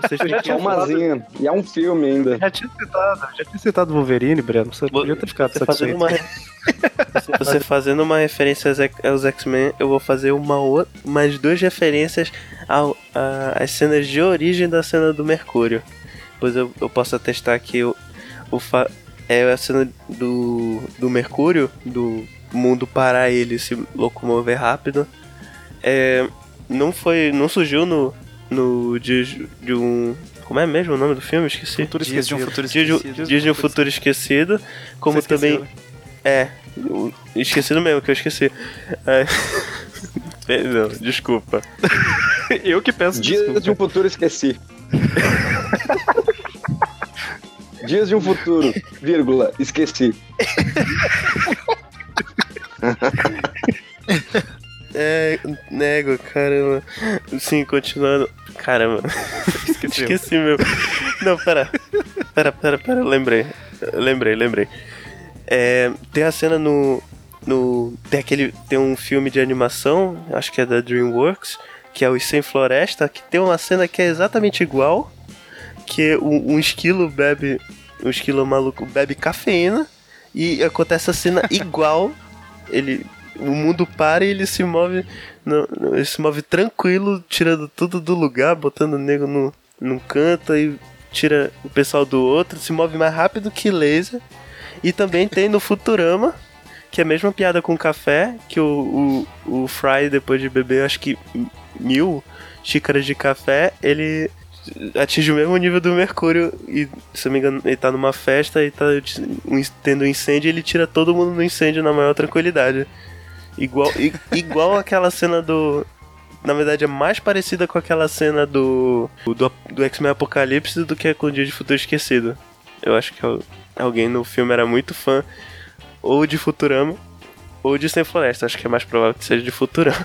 Vocês têm que É umazinha. E é um filme ainda. Já tinha citado, já tinha citado o Wolverine, Breno. Você podia ter ficado Você fazendo uma, você- *laughs* você fazendo uma referência aos X-Men, eu vou fazer uma outra, mais duas referências ao, a- às cenas de origem da cena do Mercúrio. Pois eu, eu posso atestar que o, o fa- é a cena do, do Mercúrio, do mundo parar ele se locomover rápido. É, não foi. não surgiu no. no de, de um. Como é mesmo o nome do filme? Esqueci. Futuro Dias de um esquecido. futuro Dias de, esquecido. Dias de um Futuro Esquecido, como Você esqueceu, também. É, esquecido mesmo, que eu esqueci. É. *laughs* Não, desculpa. *laughs* Eu que peço Dias desculpa. de um futuro esqueci. Dias de um futuro, vírgula, esqueci. *laughs* É, nego, caramba. Sim, continuando. Caramba. *laughs* Esqueci meu. Não, pera. Pera, pera, pera, lembrei. Lembrei, lembrei. É, tem a cena no. no tem aquele. Tem um filme de animação, acho que é da Dreamworks, que é o Sem Floresta, que tem uma cena que é exatamente igual. Que um, um esquilo bebe. Um esquilo maluco bebe cafeína. E acontece a cena *laughs* igual. Ele. O mundo para e ele se move. no- ele se move tranquilo, tirando tudo do lugar, botando o nego no, num canto e tira o pessoal do outro, se move mais rápido que laser. E também tem no Futurama, que é a mesma piada com café, que o, o, o Fry, depois de beber, acho que mil xícaras de café, ele atinge o mesmo nível do Mercúrio e, se não me engano, ele tá numa festa e tá tendo um incêndio ele tira todo mundo no incêndio na maior tranquilidade. Igual, i- igual aquela cena do. Na verdade, é mais parecida com aquela cena do. do, do X-Men Apocalipse do que com o Dia de Futuro Esquecido. Eu acho que al- alguém no filme era muito fã ou de Futurama ou de Sem Floresta. Acho que é mais provável que seja de Futurama.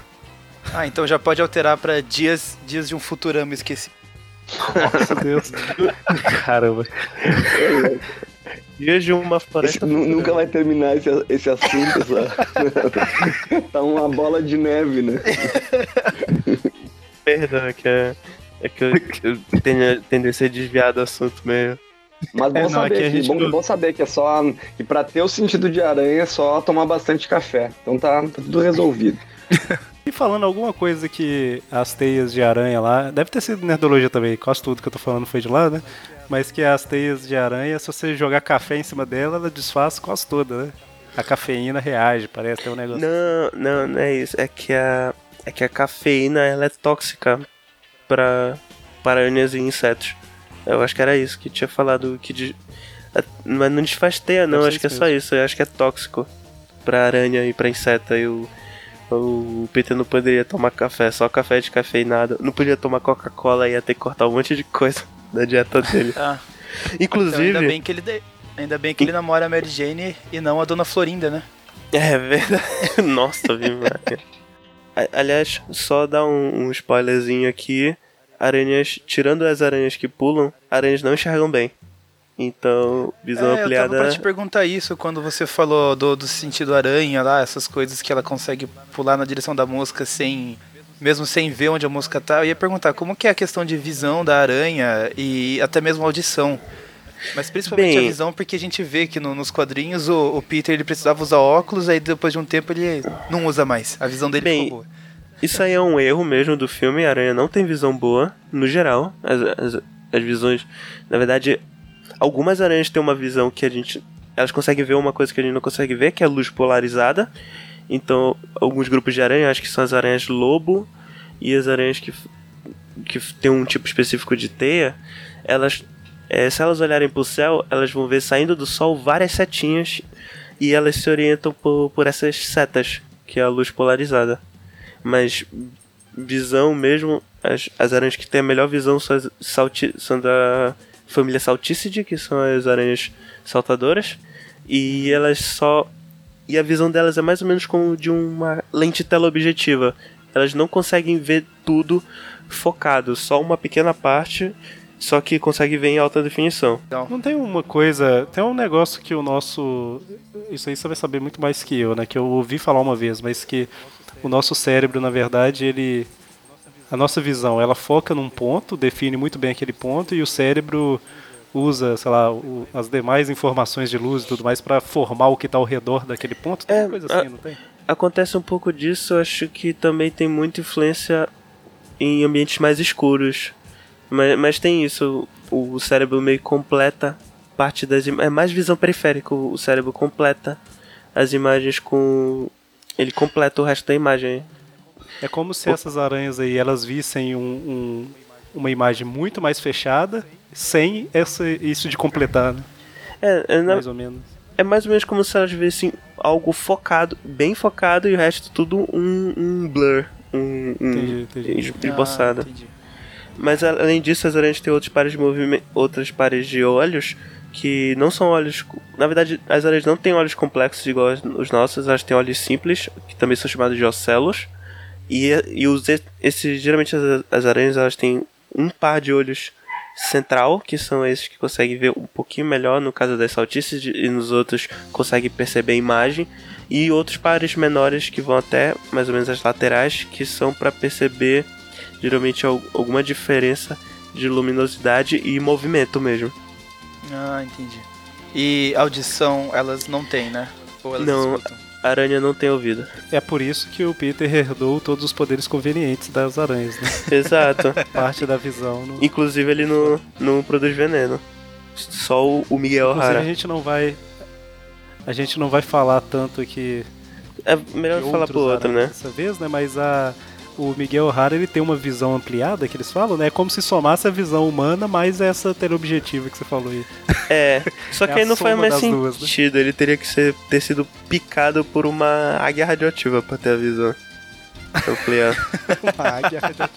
Ah, então já pode alterar pra dias, dias de um Futurama esqueci. Nossa Deus. Caramba. *laughs* Dias de uma Esse floresta. nu- nunca vai terminar esse, esse assunto, sabe? *laughs* tá uma bola de neve, né? Perdão, é que, é, é que eu, que eu tenho tendência a desviar do assunto meio. Mas bom, É, não, saber que, gente bom, não- bom saber que é só. que pra ter o sentido de aranha é só tomar bastante café. Então tá, tá tudo resolvido. E falando alguma coisa que as teias de aranha lá, deve ter sido nerdologia também, quase tudo que eu tô falando foi de lá, né? Mas que as teias de aranha, se você jogar café em cima dela, ela desfaz quase toda, né? A cafeína reage, parece ter um negócio. Não, não, não é isso. É que a, é que a cafeína ela é tóxica para para aranhas e insetos. Eu acho que era isso que tinha falado que de, mas não desfaz teia não, acho que é isso só isso. Eu acho que é tóxico para aranha e para inseto. E o, o Peter não poderia tomar café, só café de cafeinado. Não podia tomar Coca-Cola, ia ter que cortar um monte de coisa *laughs* da dieta dele. Ah, então Inclusive, ainda bem que ele de- ainda bem que ele namora a Mary Jane e não a Dona Florinda, né? É verdade. *laughs* Nossa, vi, Maria. A- Aliás, só dar um, um spoilerzinho aqui. Aranhas, tirando as aranhas que pulam, aranhas não enxergam bem. Então, visão É, eu tava ampliada. pra te perguntar isso quando você falou do, do sentido aranha lá, essas coisas que ela consegue pular na direção da música sem. Mesmo sem ver onde a música tá, eu ia perguntar como que é a questão de visão da aranha e até mesmo audição. Mas principalmente Bem- a visão, porque a gente vê que no- nos quadrinhos o, o Peter ele precisava usar óculos, aí depois de um tempo ele não usa mais. A visão dele Bem, ficou boa. Isso aí é um erro mesmo do filme. A aranha não tem visão boa, no geral. As, as, as visões. Na verdade, algumas aranhas têm uma visão que a gente. Elas conseguem ver uma coisa que a gente não consegue ver, que é a luz polarizada. Então, alguns grupos de aranha, acho que são as aranhas lobo e as aranhas que, que tem um tipo específico de teia, elas. é, se elas olharem pro céu, elas vão ver saindo do sol várias setinhas e elas se orientam por, por essas setas, que é a luz polarizada. Mas visão mesmo, as, as aranhas que têm a melhor visão são, são da família Salticide, que são as aranhas saltadoras. E elas só. E a visão delas é mais ou menos como de uma lente teleobjetiva. Elas não conseguem ver tudo focado, só uma pequena parte, só que consegue ver em alta definição. Não tem uma coisa. Tem um negócio que o nosso. Isso aí você vai saber muito mais que eu, né? Que eu ouvi falar uma vez, mas que o nosso cérebro, na verdade, ele. A nossa visão, ela foca num ponto, define muito bem aquele ponto, e o cérebro usa, sei lá, o- as demais informações de luz e tudo mais para formar o que está ao redor daquele ponto. Tem É, coisa assim, a- não tem? Acontece um pouco disso, acho que também tem muita influência em ambientes mais escuros. Mas, mas tem isso, o, o cérebro meio completa parte das imagens. É mais visão periférica, o cérebro completa as imagens com. Ele completa o resto da imagem. É como se essas aranhas aí elas vissem um- um- uma imagem muito mais fechada, sem essa, isso de completar, né? É, é, na- mais ou menos. é mais ou menos como se elas vissem algo focado, bem focado, e o resto tudo um, um blur. Um, um Entendi, entendi. Ah, entendi. Mas além disso, as aranhas têm outros pares de movimento, outras pares de olhos que não são olhos. Na verdade, as aranhas não têm olhos complexos igual as- os nossos, elas têm olhos simples, que também são chamados de ocelos. E, e os, esses, geralmente as, as aranhas elas têm um par de olhos central, que são esses que conseguem ver um pouquinho melhor, no caso das saltices, e nos outros conseguem perceber a imagem. E outros pares menores que vão até mais ou menos as laterais, que são para perceber geralmente al- alguma diferença de luminosidade e movimento mesmo. Ah, entendi. E audição elas não têm, né? Ou elas Não. escutam? A aranha não tem ouvido. É por isso que o Peter herdou todos os poderes convenientes das aranhas, né? *laughs* Exato. Parte da visão. No... Inclusive ele não, não produz veneno. Só o Miguel Inclusive a O'Hara. gente não vai. A gente não vai falar tanto aqui É melhor falar pro outro, né? Dessa vez, né? Mas a, o Miguel O'Hara ele tem uma visão ampliada, que eles falam, né? É como se somasse a visão humana mais essa teleobjetiva que você falou aí. *laughs* É, só É que a aí não faz mais das duas, né? sentido. Ele teria que ser, ter sido picado por uma águia radioativa pra ter a visão ampliada. *laughs* Uma águia radioativa.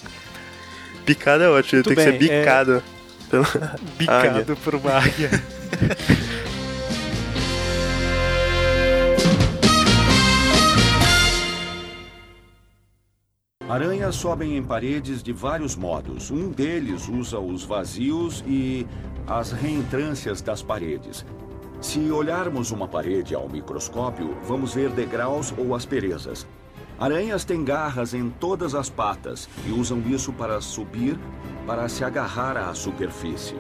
Picado é ótimo, ele Muito tem que ser bem, é- bicado. pela águia. Bicado por uma águia. *laughs* Aranhas sobem em paredes de vários modos. Um deles usa os vazios e as reentrâncias das paredes. Se olharmos uma parede ao microscópio, vamos ver degraus ou asperezas. Aranhas têm garras em todas as patas e usam isso para subir, para se agarrar à superfície.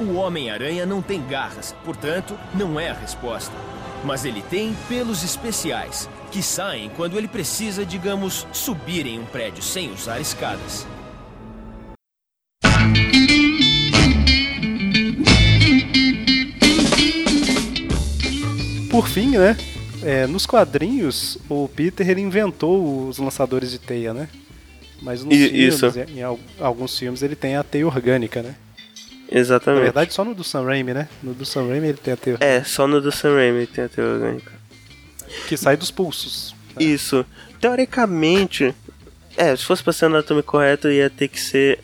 O Homem-Aranha não tem garras, portanto, não é a resposta. Mas ele tem pelos especiais, que saem quando ele precisa, digamos, subir em um prédio sem usar escadas. Por fim, né? é, nos quadrinhos, o Peter ele inventou os lançadores de teia, né? Mas nos filmes, isso. em al- alguns filmes, ele tem a teia orgânica, né? Na Exatamente. verdade, só no do Sam Raimi, né? No do Sam Raimi ele tem a teia É, só no do Sam Raimi tem a teoria orgânica. Que sai dos pulsos. Isso. Teoricamente, é, se fosse pra ser anatomy correto, ia ter que ser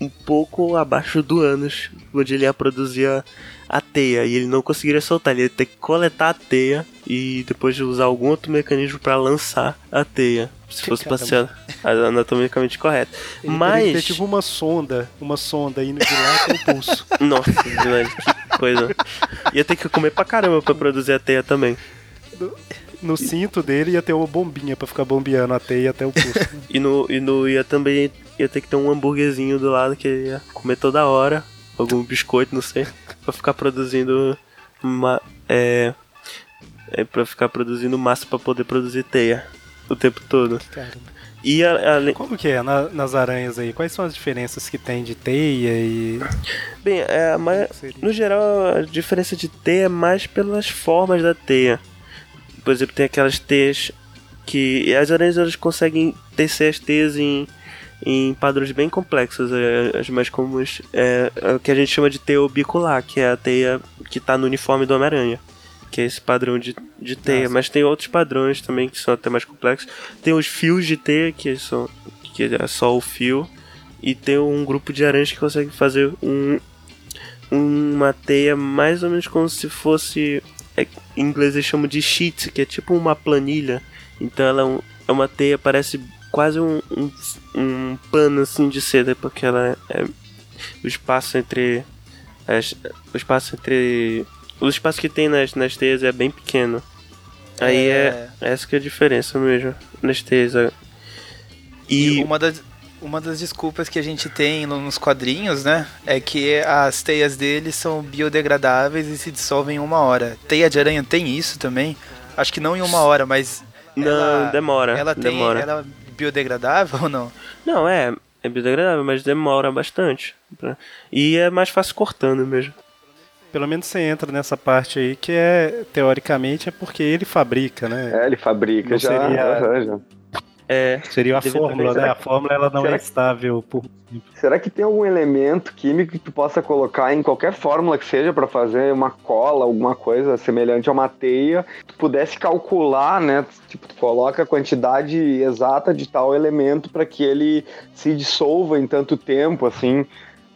um pouco abaixo do ânus, onde ele ia produzir a, a teia, e ele não conseguiria soltar, ele ia ter que coletar a teia e depois de usar algum outro mecanismo pra lançar a teia. Se fosse pra ser anatomicamente correto. Ele Mas. ter tipo uma sonda, uma sonda indo de lá até o pulso. *laughs* Nossa, velho, que coisa. Ia ter que comer pra caramba pra produzir a teia também. No cinto dele ia ter uma bombinha pra ficar bombeando a teia até o *laughs* pulso. E no, e no ia também ia ter que ter um hambúrguerzinho do lado que ia comer toda hora. Algum biscoito, não sei. Pra ficar produzindo uma. É. é pra ficar produzindo massa pra poder produzir teia o tempo todo. Caramba. E a- além. Como que é na- nas aranhas aí? Quais são as diferenças que tem de teia e. Bem, é, mas, no geral a diferença de teia é mais pelas formas da teia. Por exemplo, tem aquelas teias que. As aranhas elas conseguem tecer as teias em, em padrões bem complexos. é, As mais comuns é, é o que a gente chama de teia orbicular, que é a teia que está no uniforme do Homem-Aranha. Que é esse padrão de, de teia. Mas tem outros padrões também que são até mais complexos. Tem os fios de teia, que são que é só o fio. E tem um grupo de aranhas que consegue fazer um, uma teia mais ou menos como se fosse. É, em inglês eles chamam de sheet, que é tipo uma planilha. Então ela é, um- é uma teia, parece quase um, um, um pano assim de seda, porque ela é. O espaço entre. As, o espaço entre. O espaço que tem nas, nas teias é bem pequeno. Aí é, essa que é a diferença mesmo nas teias. é. E E, uma das, uma das desculpas que a gente tem no- nos quadrinhos, né? É que as teias deles são biodegradáveis e se dissolvem em uma hora. Teia de aranha tem isso também? Acho que não em uma hora, mas. não, ela- demora. Ela tem. demora. Ela é biodegradável ou não? Não, é, é biodegradável, mas demora bastante. pra- E é mais fácil cortando mesmo. Pelo menos você entra nessa parte aí que é, teoricamente, é porque ele fabrica, né? É, ele fabrica Não já. seria- *laughs* já. É, Seria a fórmula, né? A fórmula ela não Será é que- estável por. Será que tem algum elemento químico que tu possa colocar em qualquer fórmula que seja para fazer uma cola, alguma coisa semelhante a uma teia, tu pudesse calcular, né? Tipo, tu coloca a quantidade exata de tal elemento para que ele se dissolva em tanto tempo, assim.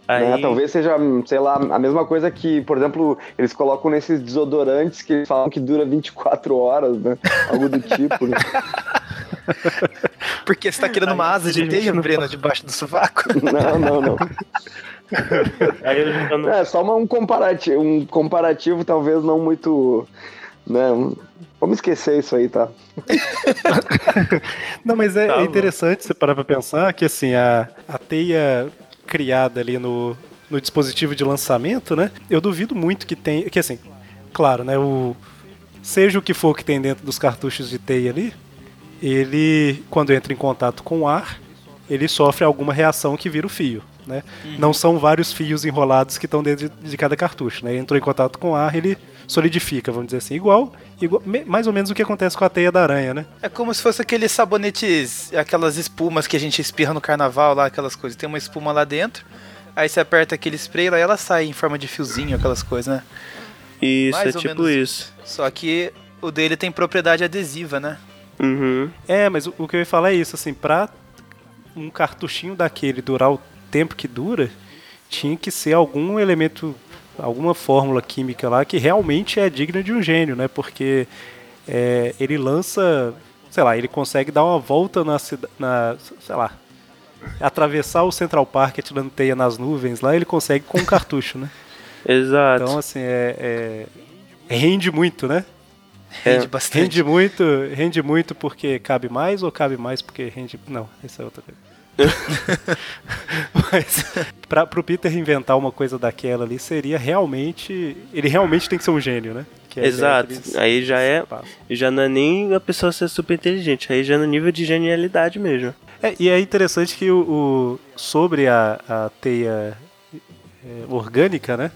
né? aí, Talvez seja, sei lá, a mesma coisa que, por exemplo, eles colocam nesses desodorantes que eles falam que dura 24 horas, né? Algo do tipo. né? *laughs* *laughs* Porque você tá querendo uma asa de teia, Breno, debaixo do sovaco? *laughs* Não, não, não. *laughs* aí eu já não- É, só uma- um comparativo, um comparativo talvez não muito. Né, vamos esquecer isso aí, tá? Não, mas é, Tá é interessante você parar pra pensar que assim, a, a teia criada ali no, no dispositivo de lançamento, né? Eu duvido muito que tem. Que assim, claro, né? O, seja o que for que tem dentro dos cartuchos de teia ali, ele, quando entra em contato com o ar, ele sofre alguma reação que vira o fio. né? Não são vários fios enrolados que estão dentro de, de cada cartucho, né? Entrou em contato com o ar, ele solidifica, vamos dizer assim, igual, igual me- mais ou menos o que acontece com a teia da aranha, né? É como se fosse aqueles sabonetes, aquelas espumas que a gente espirra no carnaval lá, aquelas coisas. Tem uma espuma lá dentro, aí você aperta aquele spray lá e ela sai em forma de fiozinho, aquelas coisas, né? Isso, Mais é ou tipo menos isso. Só que o dele tem propriedade adesiva, né? Uhum. É, mas o, o que eu ia falar é isso, assim, pra um cartuchinho daquele durar o tempo que dura, tinha que ser algum elemento, alguma fórmula química lá que realmente é digna de um gênio, né? Porque é, ele lança, sei lá, ele consegue dar uma volta na cidade, sei lá, atravessar o Central Park atirando teia nas nuvens lá, ele consegue com um cartucho, né? *laughs* Exato. Então, assim, é, é- rende muito, né? Rende bastante. Rende muito, rende muito porque cabe mais ou cabe mais porque rende. Não, essa é outra coisa. *laughs* Mas pra, pro Peter inventar uma coisa daquela ali seria realmente. Ele realmente tem que ser um gênio, né? É Exato. Aí já é. Já não é nem a pessoa ser super inteligente, aí já é no nível de genialidade mesmo. É, e é interessante que o, o- sobre a, a teia é, orgânica, né?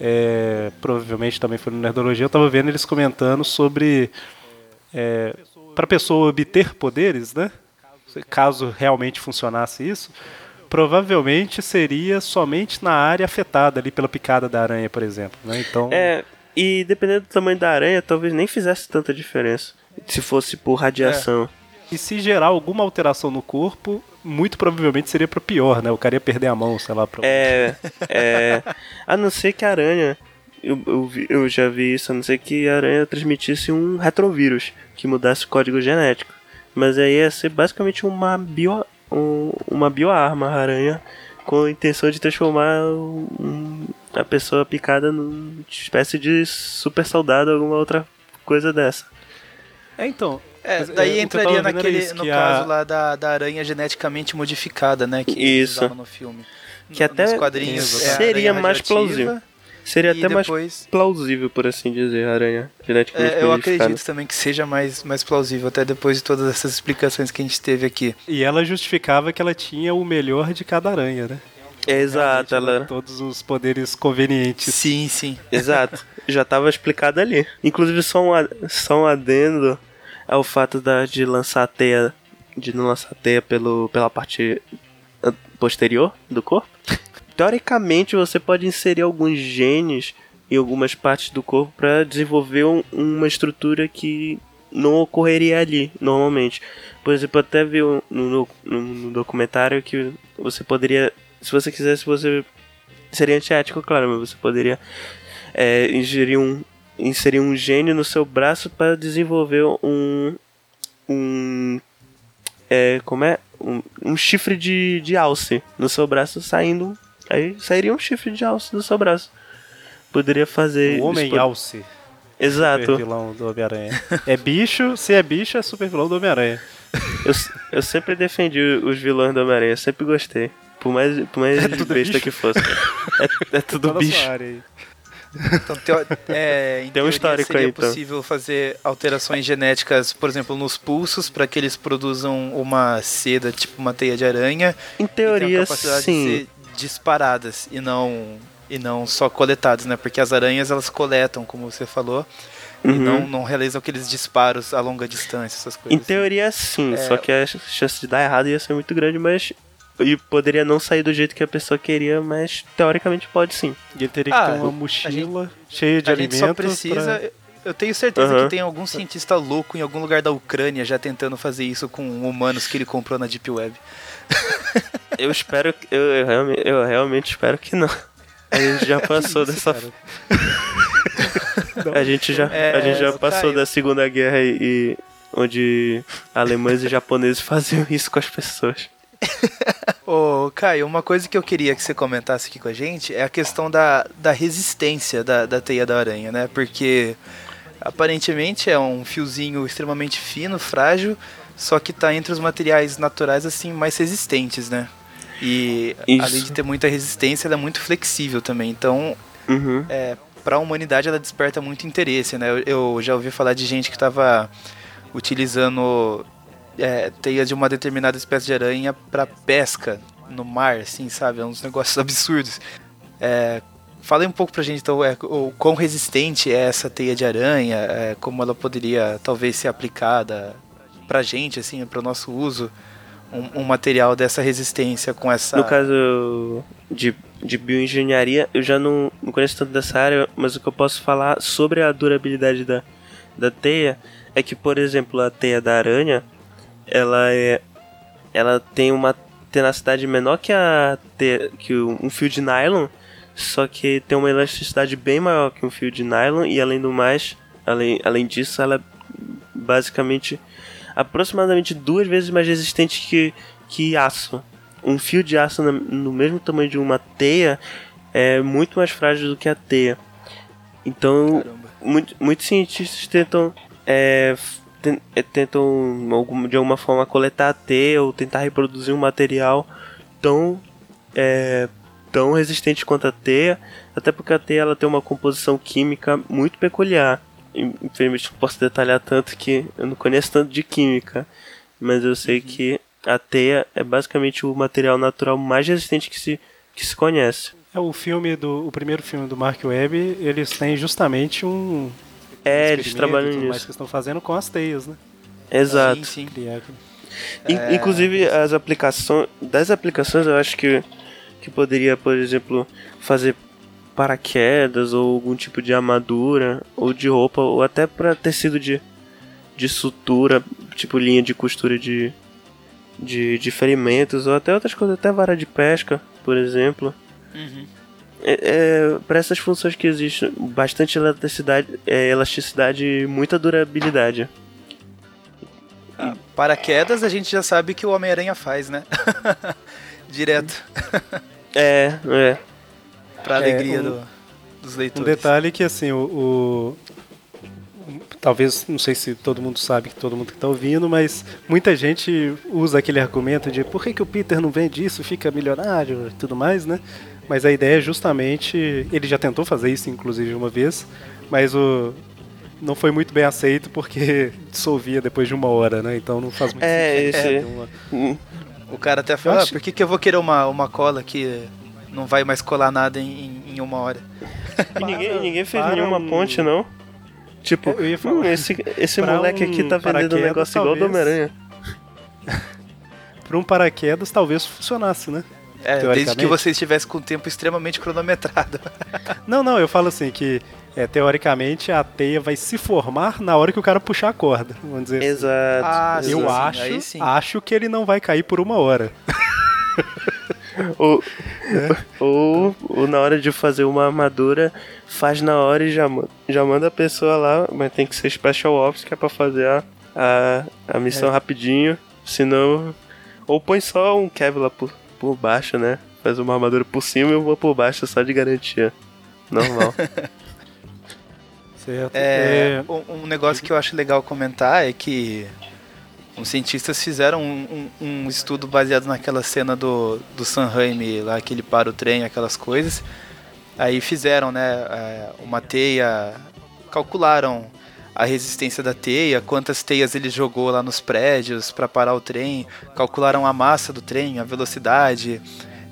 É, provavelmente também foi no Nerdologia, eu tava vendo eles comentando sobre é, para pessoa obter poderes, né? Caso realmente funcionasse isso, provavelmente seria somente na área afetada ali pela picada da aranha, por exemplo, né? Então, É, e dependendo do tamanho da aranha, talvez nem fizesse tanta diferença. Se fosse por radiação. E se gerar alguma alteração no corpo, muito provavelmente seria para pior, né? O cara ia perder a mão, sei lá, pra... É, é. A não ser que a aranha. Eu, eu, eu já vi isso, a não ser que a aranha transmitisse um retrovírus que mudasse o código genético. Mas aí ia ser basicamente uma bio, um- uma bioarma, a aranha, com a intenção de transformar um- a pessoa picada numa espécie de super soldado, alguma outra coisa dessa. É, então. É, é, daí eu entraria naquele, isso, no a- caso lá da, da aranha geneticamente modificada, né? Que Isso. no filme. Que até Nos quadrinhos é a seria aranha mais plausível. Seria até mais depois- plausível, por assim dizer, a aranha geneticamente É, eu modificada. acredito também que seja mais, mais plausível, até depois de todas essas explicações que a gente teve aqui. E ela justificava que ela tinha o melhor de cada aranha, né? É, exato, ela... Todos os poderes convenientes. Sim, sim. Exato, já estava explicado ali. Inclusive, só um, só um adendo ao fato da, de lançar a teia, de não lançar a teia pelo, pela parte posterior do corpo. *laughs* Teoricamente, você pode inserir alguns genes em algumas partes do corpo para desenvolver um- uma estrutura que não ocorreria ali normalmente. Por exemplo, até vi no- no- no documentário que você poderia, se você quisesse, você seria antiético, claro, mas você poderia é, ingerir um inserir um gene no seu braço para desenvolver um um é, como é um, um chifre de, de alce no seu braço saindo aí sairia um chifre de alce do seu braço poderia fazer O Homem Alce. exato Super vilão do Homem-Aranha. É bicho, se é bicho, é super vilão do Homem-Aranha. eu, eu sempre defendi os vilões do Homem-Aranha sempre gostei por mais por mais besta bicho? que fosse é, é tudo bicho sua área aí. Então, teo- é, em Tem um histórico seria aí, então. possível fazer alterações genéticas, por exemplo, nos pulsos, para que eles produzam uma seda, tipo uma teia de aranha. em e teoria capacidade sim de ser disparadas e não, e não só coletadas, né? Porque as aranhas elas coletam, como você falou, e Uhum. não, não realizam aqueles disparos a longa distância, essas coisas. Em teoria, sim, É. só que a chance de dar errado ia ser muito grande, mas. E poderia não sair do jeito que a pessoa queria, mas teoricamente pode sim. E ele teria que Ah, ter uma a mochila cheia de a gente alimentos. só precisa. pra- Eu tenho certeza Aham. que tem algum cientista louco em algum lugar da Ucrânia já tentando fazer isso com humanos que ele comprou na Deep Web. *laughs* Eu espero que. Eu, eu realmente, eu realmente espero que não. A gente já *laughs* passou dessa. *laughs* A gente já, É, a gente já Caio. passou da Segunda Guerra e, e onde alemães e japoneses faziam isso com as pessoas. Ô, Caio, uma coisa que eu queria que você comentasse aqui com a gente é a questão da, da resistência da, da teia da aranha, né? Porque aparentemente é um fiozinho extremamente fino, frágil, só que tá entre os materiais naturais assim mais resistentes, né? E Isso. além de ter muita resistência, ela é muito flexível também. Então, Uhum. é, para a humanidade ela desperta muito interesse, né? Eu, eu já ouvi falar de gente que estava utilizando é, teias de uma determinada espécie de aranha para pesca no mar, assim, sabe? É uns negócios *laughs* absurdos. É, fala um pouco pra gente, então, é, o quão resistente é essa teia de aranha, é, como ela poderia talvez ser aplicada pra gente, assim, pro nosso uso, um, um material dessa resistência com essa... No caso de, de bioengenharia, eu já não, não conheço tanto dessa área, mas o que eu posso falar sobre a durabilidade da, da teia é que, por exemplo, a teia da aranha, ela é ela tem uma tenacidade menor que a que um fio de nylon, só que tem uma elasticidade bem maior que um fio de nylon e além do mais, além, além disso, ela é basicamente aproximadamente duas vezes mais resistente que, que aço. Um fio de aço no mesmo tamanho de uma teia é muito mais frágil do que a teia. Então, muito, muitos cientistas tentam é, tentam de alguma forma coletar a teia ou tentar reproduzir um material tão é, tão resistente quanto a teia, até porque a teia ela tem uma composição química muito peculiar. Infelizmente não posso detalhar tanto que eu não conheço tanto de química, mas eu sei que a teia é basicamente o material natural mais resistente que se, que se conhece. É o filme do o primeiro filme do Mark Webb, eles têm justamente um é, eles trabalham nisso. Mais que estão fazendo com as teias, né? Exato. Sim, sim. É... Inclusive as aplicações, das aplicações eu acho que que poderia, por exemplo, fazer paraquedas ou algum tipo de armadura ou de roupa ou até para tecido de de sutura, tipo linha de costura de de, de ferimentos ou até outras coisas, até vara de pesca, por exemplo. Uhum. É, é, para essas funções que existem bastante elasticidade, é, elasticidade e muita durabilidade. Ah, paraquedas a gente já sabe que o Homem-Aranha faz, né? *laughs* Direto. é, é. Pra alegria É, um- do- dos leitores. Um detalhe que assim, o, o- Talvez, não sei se todo mundo sabe, que todo mundo que está ouvindo, mas muita gente usa aquele argumento de por que, que o Peter não vende isso, fica milionário e tudo mais, né? Mas a ideia é justamente. Ele já tentou fazer isso, inclusive, uma vez, mas o. Não foi muito bem aceito porque *laughs* dissolvia depois de uma hora, né? Então não faz muito É, sentido. esse- ter uma- Hum, O cara até fala, ah, acho- por que, que eu vou querer uma, uma cola que não vai mais colar nada em, em- uma hora? *laughs* E ninguém, ninguém fez para nenhuma um- ponte, não. Tipo, Eu ia falar. hum, esse, esse Pra moleque um aqui tá vendendo um negócio igual do talvez. Homem-Aranha. *laughs* Para um paraquedas talvez funcionasse, né? É, desde que você estivesse com o tempo extremamente cronometrado. *laughs* Não, não, eu falo assim que é, teoricamente a teia vai se formar na hora que o cara puxar a corda. Vamos dizer. assim. Exato. Ah, Eu sim, acho, aí sim. acho que ele não vai cair por uma hora. Ou, ou, ou na hora de fazer uma armadura, faz na hora e já, já manda a pessoa lá, mas tem que ser Special Ops que é pra fazer a, a, a missão É. rapidinho, senão. Ou põe só um Kevlar por, por baixo, né? Faz uma armadura por cima e uma por baixo, só de garantia. Normal. *laughs* Certo? É, um, um negócio que eu acho legal comentar é que os cientistas fizeram um, um- um estudo baseado naquela cena do, do Sam Raimi, lá que ele para o trem, aquelas coisas. Aí fizeram, né, é, uma teia, calcularam a resistência da teia, quantas teias ele jogou lá nos prédios para parar o trem, calcularam a massa do trem, a velocidade,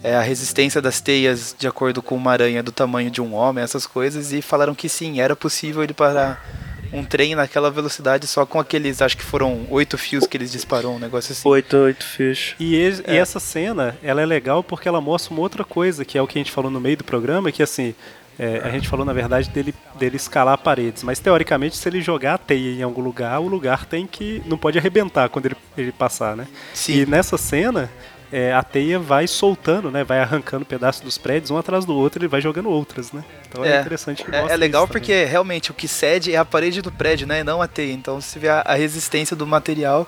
é, a resistência das teias de acordo com uma aranha do tamanho de um homem, essas coisas, e falaram que sim, era possível ele parar um trem naquela velocidade só com aqueles, acho que foram oito fios que eles disparou, um negócio assim. oito, oito fios. E, es- e É. essa cena, ela é legal porque ela mostra uma outra coisa, que é o que a gente falou no meio do programa, que assim, é, a gente falou na verdade dele, dele escalar paredes, mas teoricamente se ele jogar a teia em algum lugar, o lugar tem que, não pode arrebentar quando ele, ele passar, né? Sim. E nessa cena, é, a teia vai soltando, né? Vai arrancando pedaços dos prédios um atrás do outro, ele vai jogando outras, né? Então é, É. interessante que É, é legal também. porque realmente o que cede é a parede do prédio, né? E não a teia. Então você vê a, a resistência do material.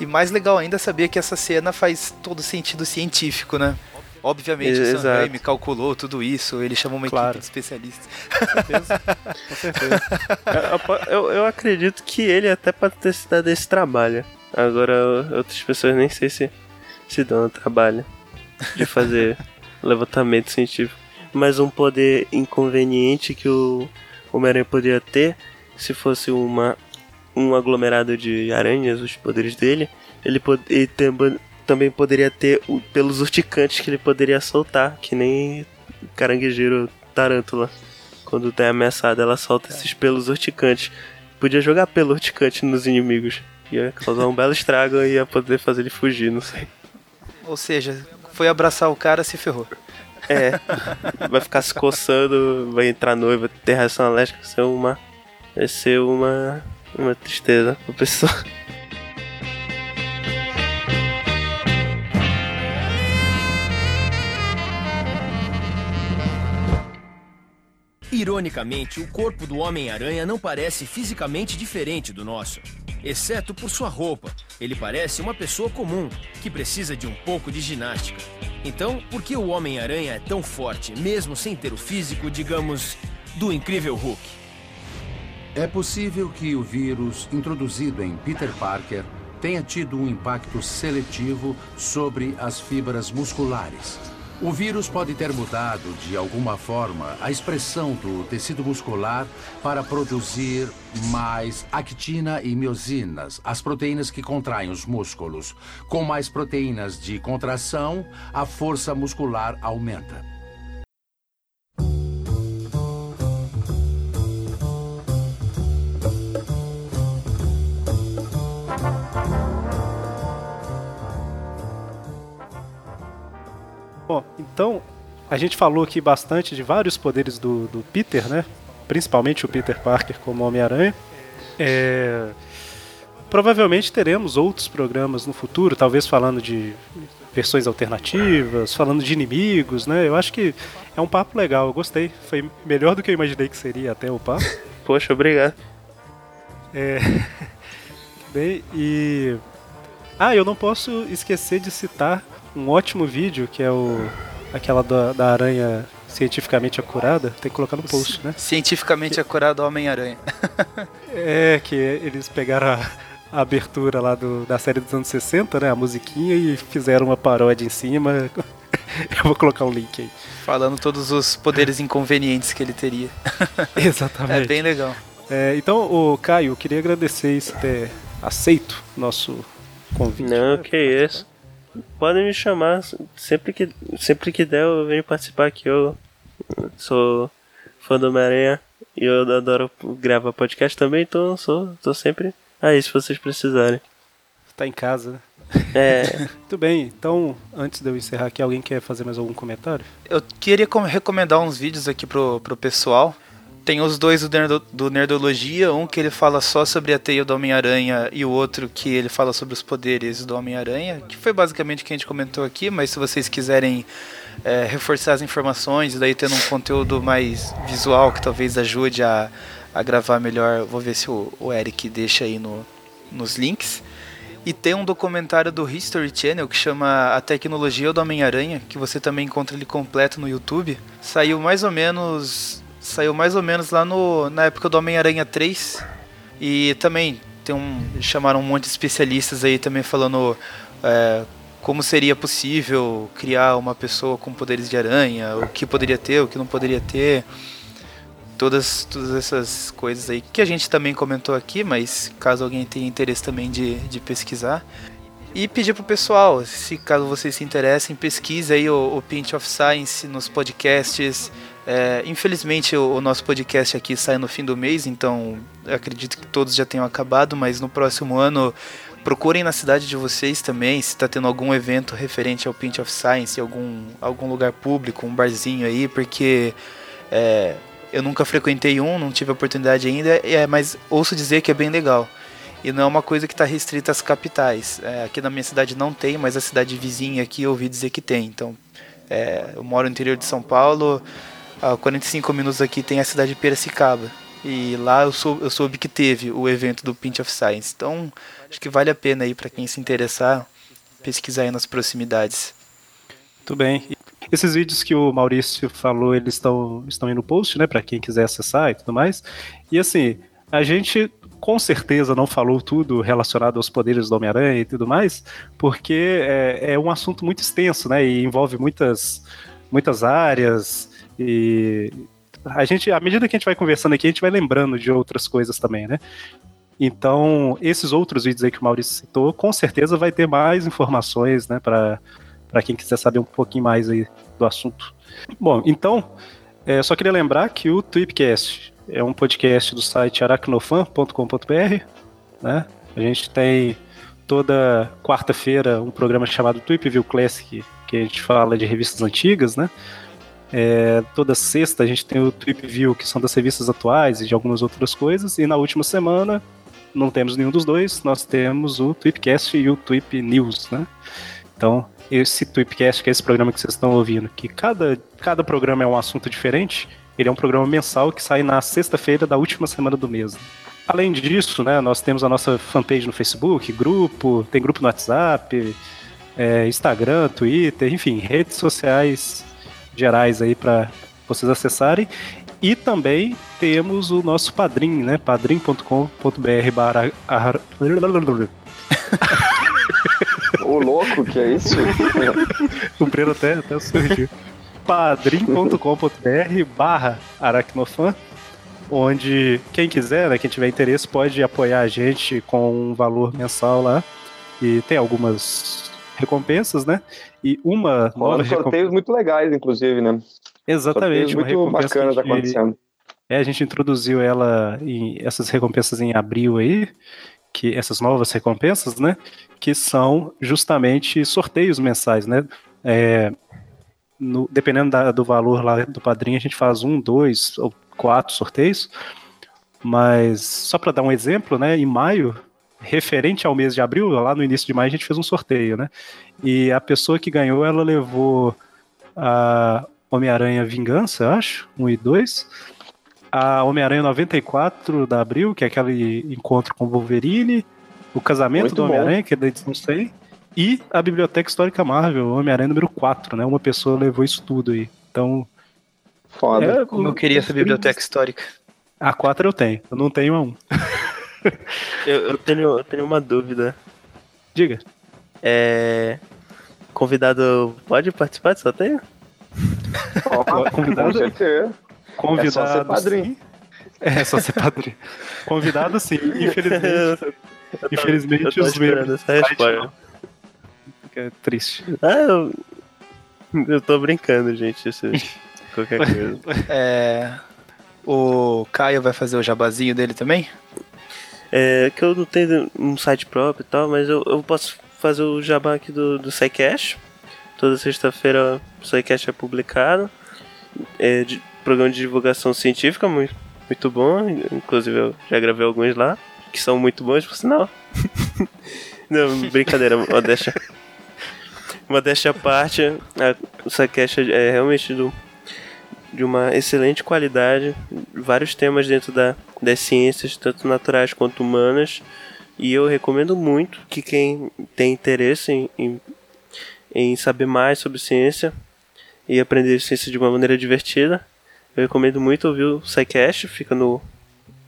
E mais legal ainda é saber que essa cena faz todo sentido científico, né? Obviamente o Sam. Raimi calculou tudo isso, ele chamou uma Claro. equipe de especialistas. Com certeza. Eu, eu, eu acredito que ele até pode ter se dado esse trabalho. Agora, outras pessoas nem sei se se dão o trabalho de fazer *laughs* levantamento científico. Mas um poder inconveniente que o Homem-Aranha poderia ter, se fosse uma, um aglomerado de aranhas, os poderes dele, ele, pod ele também poderia ter pelos urticantes que ele poderia soltar, que nem caranguejeiro tarântula. Quando tem ameaçada, ela solta esses pelos urticantes. Podia jogar pelo urticante nos inimigos. Ia causar um belo estrago e ia poder fazer ele fugir, não sei. Ou seja, foi abraçar o cara, se ferrou. É, vai ficar se coçando, vai entrar noiva, ter reação alérgica, vai ser uma. Vai ser uma. Uma tristeza pra pessoa. Ironicamente, o corpo do Homem-Aranha não parece fisicamente diferente do nosso, exceto por sua roupa. Ele parece uma pessoa comum que precisa de um pouco de ginástica. Então, por que o Homem-Aranha é tão forte, mesmo sem ter o físico, digamos, do incrível Hulk? É possível que o vírus introduzido em Peter Parker tenha tido um impacto seletivo sobre as fibras musculares. O vírus pode ter mudado, de alguma forma, a expressão do tecido muscular para produzir mais actina e miosinas, as proteínas que contraem os músculos. Com mais proteínas de contração, a força muscular aumenta. Bom, então a gente falou aqui bastante de vários poderes do, do Peter, né? Principalmente o Peter Parker como Homem-Aranha. É, Provavelmente teremos outros programas no futuro, talvez falando de versões alternativas, falando de inimigos, né? Eu acho que é um papo legal, eu gostei. Foi melhor do que eu imaginei que seria até o papo. *laughs* Poxa, obrigado. É. *laughs* Bem, e. Ah, eu não posso esquecer de citar um ótimo vídeo que é o. aquela da, da aranha cientificamente acurada. Tem que colocar no post, né? Cientificamente acurado Homem-Aranha. *laughs* É, que eles pegaram a, a abertura lá do, da série dos anos 60, né? A musiquinha e fizeram uma paródia em cima. *laughs* Eu vou colocar um link aí. Falando todos os poderes inconvenientes que ele teria. *laughs* Exatamente. É bem legal. É, então, o Caio, eu queria agradecer você ter aceito nosso convite. Não, que isso. Podem me chamar sempre que, sempre que der, eu venho participar aqui. Eu sou fã do Homem-Aranha e eu adoro gravar podcast também, então eu sou, tô sempre aí se vocês precisarem. Tá em casa, né? É. *laughs* Muito bem, então, antes de eu encerrar aqui, alguém quer fazer mais algum comentário? Eu queria com- recomendar uns vídeos aqui pro, pro pessoal. Tem os dois do, Nerdo- do Nerdologia, um que ele fala só sobre a teia do Homem-Aranha e o outro que ele fala sobre os poderes do Homem-Aranha, que foi basicamente o que a gente comentou aqui, mas se vocês quiserem é, reforçar as informações daí tendo um conteúdo mais visual que talvez ajude a, a gravar melhor, vou ver se o, o Eric deixa aí no, nos links. E tem um documentário do History Channel que chama A Tecnologia do Homem-Aranha, que você também encontra ele completo no YouTube. Saiu mais ou menos. Saiu mais ou menos lá no, na época do Homem-Aranha 3. E também tem um. chamaram um monte de especialistas aí também falando é, como seria possível criar uma pessoa com poderes de aranha, o que poderia ter, o que não poderia ter. Todas, todas essas coisas aí que a gente também comentou aqui, mas caso alguém tenha interesse também de, de pesquisar. E pedir pro pessoal, se caso vocês se interessem, pesquise aí o, o Pinch of Science nos podcasts. É, infelizmente o, o nosso podcast aqui sai no fim do mês, então acredito que todos já tenham acabado, mas no próximo ano procurem na cidade de vocês também, se está tendo algum evento referente ao Pinch of Science, algum, algum lugar público, um barzinho aí, porque é, eu nunca frequentei um, não tive oportunidade ainda, é, mas ouço dizer que é bem legal. E não é uma coisa que está restrita às capitais. É, aqui na minha cidade não tem, mas a cidade vizinha aqui eu ouvi dizer que tem. Então, é, eu moro no interior de São Paulo, a 45 minutos aqui tem a cidade de Piracicaba. E lá eu, sou, eu soube que teve o evento do Pinch of Science. Então, acho que vale a pena aí para quem se interessar pesquisar aí nas proximidades. Muito bem. Esses vídeos que o Maurício falou, eles estão, estão aí no post, né, para quem quiser acessar e tudo mais. E assim, a gente com certeza não falou tudo relacionado aos poderes do Homem-Aranha e tudo mais, porque é, é um assunto muito extenso, né, e envolve muitas, muitas áreas e a gente, à medida que a gente vai conversando aqui, a gente vai lembrando de outras coisas também, né? Então, esses outros vídeos aí que o Maurício citou, com certeza vai ter mais informações, né, para quem quiser saber um pouquinho mais aí do assunto. Bom, então, é, só queria lembrar que o Tweepcast é um podcast do site aracnofan.com.br, né? A gente tem toda quarta-feira um programa chamado Tweep View Classic, que a gente fala de revistas antigas, né? É, toda sexta a gente tem o Tweep View, que são das revistas atuais e de algumas outras coisas. E na última semana não temos nenhum dos dois, nós temos o Tweepcast e o Tweep News, né? Então, esse Tweepcast, que é esse programa que vocês estão ouvindo, que cada, cada programa é um assunto diferente, ele é um programa mensal que sai na sexta-feira da última semana do mês. Além disso, né, nós temos a nossa fanpage no Facebook, grupo, tem grupo no WhatsApp, é, Instagram, Twitter, enfim, redes sociais gerais aí para vocês acessarem. E também temos o nosso padrinho, né? padrim.com.br barra... O louco, que é isso? *laughs* Breno até, até surgiu. padrim.com.br barra aracnofan onde quem quiser, né, quem tiver interesse, pode apoiar a gente com um valor mensal lá. E tem algumas recompensas, né? E uma recompensa. sorteios muito legais, inclusive, né? Exatamente, muito recompensa bacana que- acontecendo. É, a gente introduziu ela em essas recompensas em abril aí, que essas novas recompensas, né? Que são justamente sorteios mensais, né? É, no- dependendo da- do valor lá do padrinho, a gente faz um, dois ou quatro sorteios. Mas só para dar um exemplo, né? Em maio, referente ao mês de abril, lá no início de maio, a gente fez um sorteio, né? E a pessoa que ganhou, ela levou a Homem-Aranha Vingança, eu acho, 1 e 2. A Homem-Aranha 94 da Abril, que é aquele encontro com o Wolverine. O casamento Muito do. Homem-Aranha, que é da edição 100. E a Biblioteca Histórica Marvel, Homem-Aranha número 4, né? Uma pessoa levou isso tudo aí. Então. Foda. é, Como eu queria essa biblioteca histórica. A 4 eu tenho, eu não tenho a 1. *laughs* *laughs* Eu, eu tenho, eu tenho uma dúvida. Diga. É. Convidado pode participar do sorteio? Ó, *laughs* Convidado- com certeza. Convidado. É só ser padrinho. sim. É, só ser padrinho. Convidado sim, *laughs* infelizmente. infelizmente eu tô os membros essa resposta. não. Fica triste. Ah, eu. Eu tô brincando, gente. Isso, qualquer coisa. É, o Caio vai fazer o jabazinho dele também? É que eu não tenho um site próprio e tal, mas eu, eu posso fazer o jabá aqui do, do SciCast. Toda sexta-feira o SciCast é publicado. É de, programa de divulgação científica, muito, muito bom. Inclusive eu já gravei alguns lá, que são muito bons, por sinal. *laughs* não, brincadeira, modéstia. *laughs* Modéstia à parte, a, o SciCast é realmente do, de uma excelente qualidade, vários temas dentro da, das ciências, tanto naturais quanto humanas, e eu recomendo muito que quem tem interesse em, em, em saber mais sobre ciência e aprender ciência de uma maneira divertida, eu recomendo muito ouvir o SciCast, fica no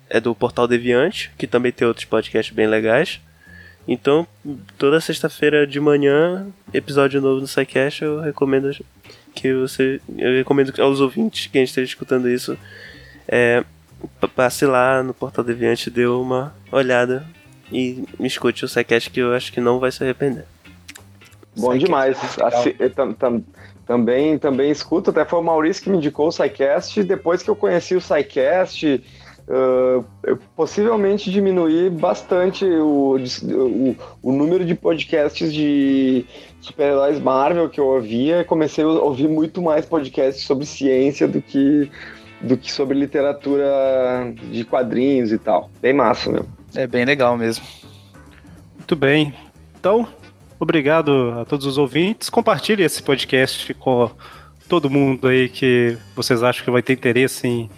é do Portal Deviante, que também tem outros podcasts bem legais. Então, toda sexta-feira de manhã, episódio novo do SciCast, eu recomendo que você. Eu recomendo aos ouvintes, quem esteja escutando isso, é, pa- passe lá no Portal Deviante, dê uma olhada e me escute o SciCast que eu acho que não vai se arrepender. Bom demais. Tam- tam- também, também escuto, até foi o Maurício que me indicou o SciCast. Depois que eu conheci o SciCast, ah, eu possivelmente diminuí bastante o, o, o número de podcasts de super-heróis Marvel que eu ouvia. Comecei a ouvir muito mais podcasts sobre ciência do que, do que sobre literatura de quadrinhos e tal. Bem massa, meu. É bem legal mesmo. Muito bem. Então, obrigado a todos os ouvintes. Compartilhe esse podcast com todo mundo aí que vocês acham que vai ter interesse em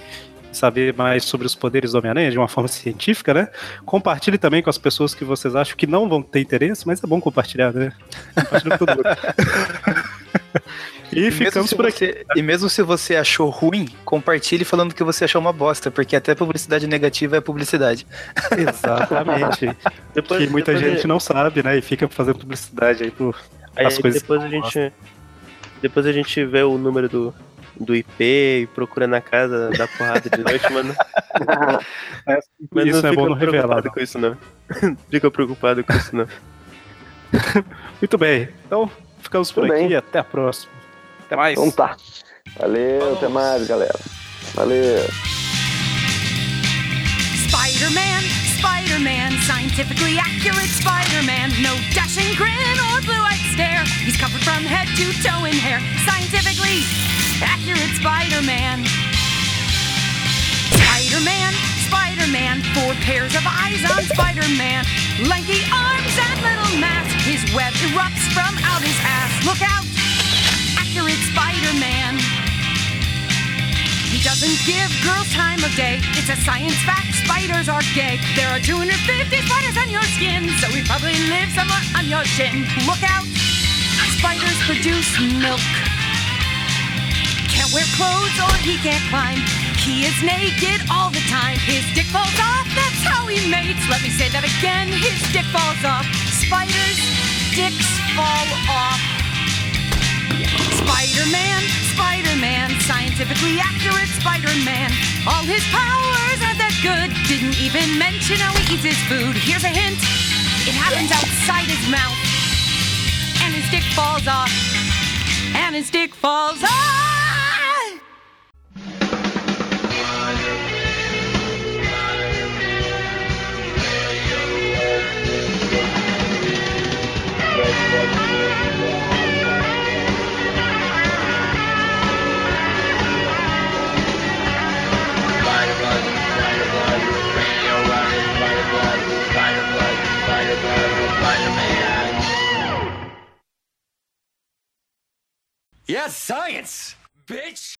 saber mais sobre os poderes do Homem-Aranha de uma forma *laughs* científica, né? Compartilhe também com as pessoas que vocês acham que não vão ter interesse, mas é bom compartilhar, né? Compartilha com todo mundo. *laughs* e mesmo ficamos se por aqui. você- e mesmo se você achou ruim, compartilhe falando que você achou uma bosta, porque até publicidade negativa é publicidade. *laughs* Exatamente. Depois, que muita depois gente não sabe, né? E fica fazendo publicidade aí por Aí as coisas. depois a gente. Depois a gente vê o número do, do IP e procura na casa da porrada de noite, mano. *laughs* É, Mas isso não é bom fica não revelar. com isso, não. *laughs* fica preocupado com isso, não. *laughs* Muito bem. Então, ficamos por Tudo aqui. bem. Até a próxima. Até mais. Então tá. Valeu, até mais, galera. Valeu. Spider-Man, Spider-Man, scientifically accurate Spider-Man. No dashing grin or blue-eyed stare. He's covered from head to toe in hair. Scientifically accurate Spider-Man. Spider-Man, Spider-Man, four pairs of eyes on Spider-Man. Lanky arms and little mask. His web erupts from out his ass. Look out, accurate Spider-Man. He doesn't give girls time of day. It's a science fact. Spiders are gay. There are 250 spiders on your skin, so we probably live somewhere on your chin. Look out! Spiders produce milk. Can't wear clothes or he can't climb. He is naked all the time. His dick falls off. That's how he mates. Let me say that again. His dick falls off. Spiders' dicks fall off. Spider-Man, Spider-Man, scientifically accurate Spider-Man. All his powers are that good. Didn't even mention how he eats his food. Here's a hint. It happens outside his mouth. And his dick falls off. And his dick falls off. Yes, science, bitch!